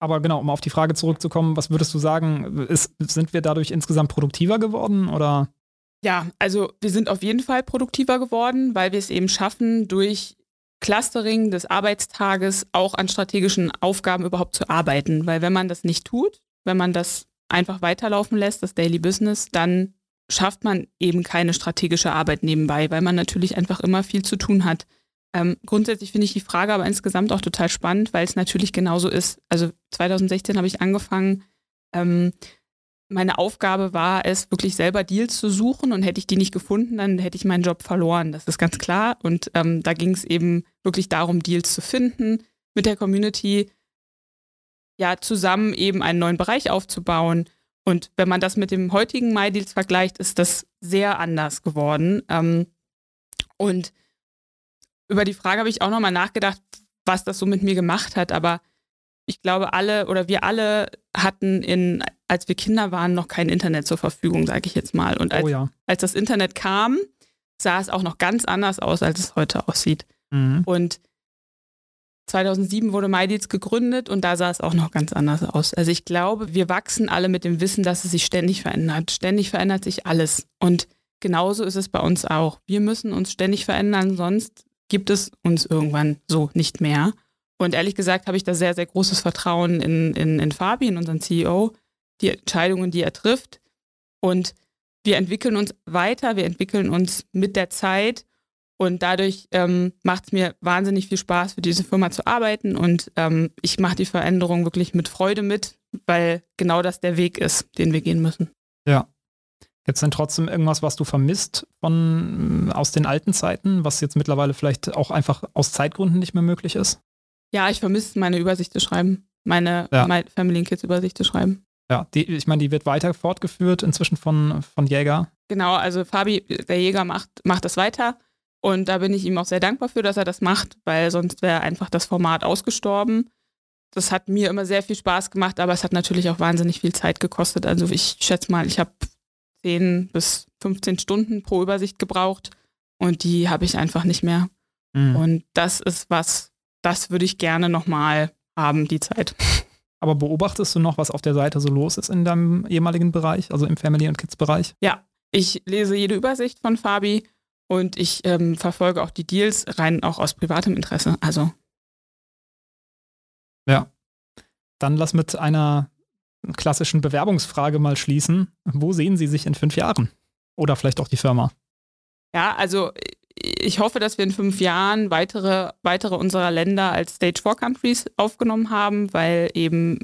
Aber genau, um auf die Frage zurückzukommen, was würdest du sagen, ist, sind wir dadurch insgesamt produktiver geworden oder? Ja, also wir sind auf jeden Fall produktiver geworden, weil wir es eben schaffen, durch Clustering des Arbeitstages auch an strategischen Aufgaben überhaupt zu arbeiten. Weil wenn man das nicht tut, wenn man das einfach weiterlaufen lässt, das Daily Business, dann schafft man eben keine strategische Arbeit nebenbei, weil man natürlich einfach immer viel zu tun hat. Ähm, grundsätzlich finde ich die Frage aber insgesamt auch total spannend, weil es natürlich genauso ist. Also 2016 habe ich angefangen, ähm, meine Aufgabe war es, wirklich selber Deals zu suchen und hätte ich die nicht gefunden, dann hätte ich meinen Job verloren. Das ist ganz klar. Und ähm, da ging es eben wirklich darum, Deals zu finden, mit der Community ja zusammen eben einen neuen Bereich aufzubauen. Und wenn man das mit dem heutigen MyDeals vergleicht, ist das sehr anders geworden. Ähm, und über die Frage habe ich auch nochmal nachgedacht, was das so mit mir gemacht hat. Aber ich glaube, alle oder wir alle hatten in, als wir Kinder waren, noch kein Internet zur Verfügung, sage ich jetzt mal. Und als, oh ja. als das Internet kam, sah es auch noch ganz anders aus, als es heute aussieht. Mhm. Und 2007 wurde MyDeals gegründet und da sah es auch noch ganz anders aus. Also ich glaube, wir wachsen alle mit dem Wissen, dass es sich ständig verändert. Ständig verändert sich alles. Und genauso ist es bei uns auch. Wir müssen uns ständig verändern, sonst gibt es uns irgendwann so nicht mehr. Und ehrlich gesagt habe ich da sehr, sehr großes Vertrauen in, in, in Fabi, in unseren CEO, die Entscheidungen, die er trifft. Und wir entwickeln uns weiter, wir entwickeln uns mit der Zeit Und dadurch ähm, macht es mir wahnsinnig viel Spaß, für diese Firma zu arbeiten. Und ähm, ich mache die Veränderung wirklich mit Freude mit, weil genau das der Weg ist, den wir gehen müssen. Ja. Gibt es denn trotzdem irgendwas, was du vermisst von aus den alten Zeiten, was jetzt mittlerweile vielleicht auch einfach aus Zeitgründen nicht mehr möglich ist? Ja, ich vermisse meine Übersicht zu schreiben, meine Ja. My Family and Kids Übersicht zu schreiben. Ja, die, ich meine, die wird weiter fortgeführt inzwischen von, von Jäger. Genau, also Fabi, der Jäger, macht, macht das weiter. Und da bin ich ihm auch sehr dankbar für, dass er das macht, weil sonst wäre einfach das Format ausgestorben. Das hat mir immer sehr viel Spaß gemacht, aber es hat natürlich auch wahnsinnig viel Zeit gekostet. Also ich schätze mal, ich habe 10 bis 15 Stunden pro Übersicht gebraucht und die habe ich einfach nicht mehr. Mhm. Und das ist was, das würde ich gerne nochmal haben, die Zeit. Aber beobachtest du noch, was auf der Seite so los ist in deinem ehemaligen Bereich, also im Family- und Kids-Bereich? Ich lese jede Übersicht von Fabi und ich ähm, verfolge auch die Deals rein auch aus privatem Interesse. Also Dann lass mit einer klassischen Bewerbungsfrage mal schließen. Wo sehen Sie sich in fünf Jahren? Oder vielleicht auch die Firma? ja, also ich hoffe, dass wir in fünf Jahren weitere, weitere unserer Länder als Stage 4 Countries aufgenommen haben, weil eben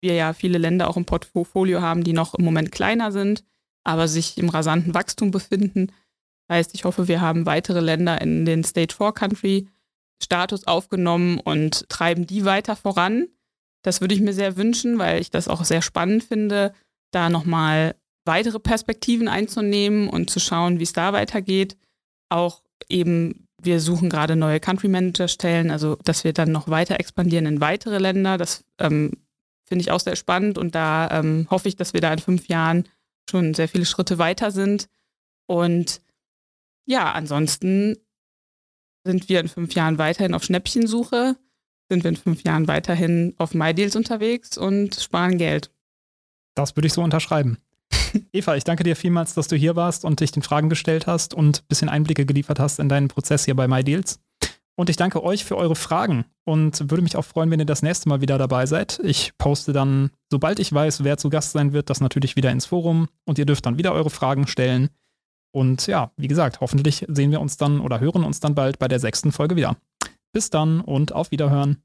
wir ja viele Länder auch im Portfolio haben, die noch im Moment kleiner sind, aber sich im rasanten Wachstum befinden. Das heißt, ich hoffe, wir haben weitere Länder in den Stage 4 Country Status aufgenommen und treiben die weiter voran. Das würde ich mir sehr wünschen, weil ich das auch sehr spannend finde, da nochmal weitere Perspektiven einzunehmen und zu schauen, wie es da weitergeht. Auch eben, wir suchen gerade neue Country Manager Stellen, also dass wir dann noch weiter expandieren in weitere Länder. Das ähm, finde ich auch sehr spannend und da ähm, hoffe ich, dass wir da in fünf Jahren schon sehr viele Schritte weiter sind. Und ja, ansonsten sind wir in fünf Jahren weiterhin auf Schnäppchensuche, sind wir in fünf Jahren weiterhin auf MyDeals unterwegs und sparen Geld. Das würde ich so unterschreiben. Eva, ich danke dir vielmals, dass du hier warst und dich den Fragen gestellt hast und ein bisschen Einblicke geliefert hast in deinen Prozess hier bei MyDeals. Und ich danke euch für eure Fragen und würde mich auch freuen, wenn ihr das nächste Mal wieder dabei seid. Ich poste dann, sobald ich weiß, wer zu Gast sein wird, das natürlich wieder ins Forum und ihr dürft dann wieder eure Fragen stellen. Und ja, wie gesagt, hoffentlich sehen wir uns dann oder hören uns dann bald bei der sechsten Folge wieder. Bis dann und auf Wiederhören.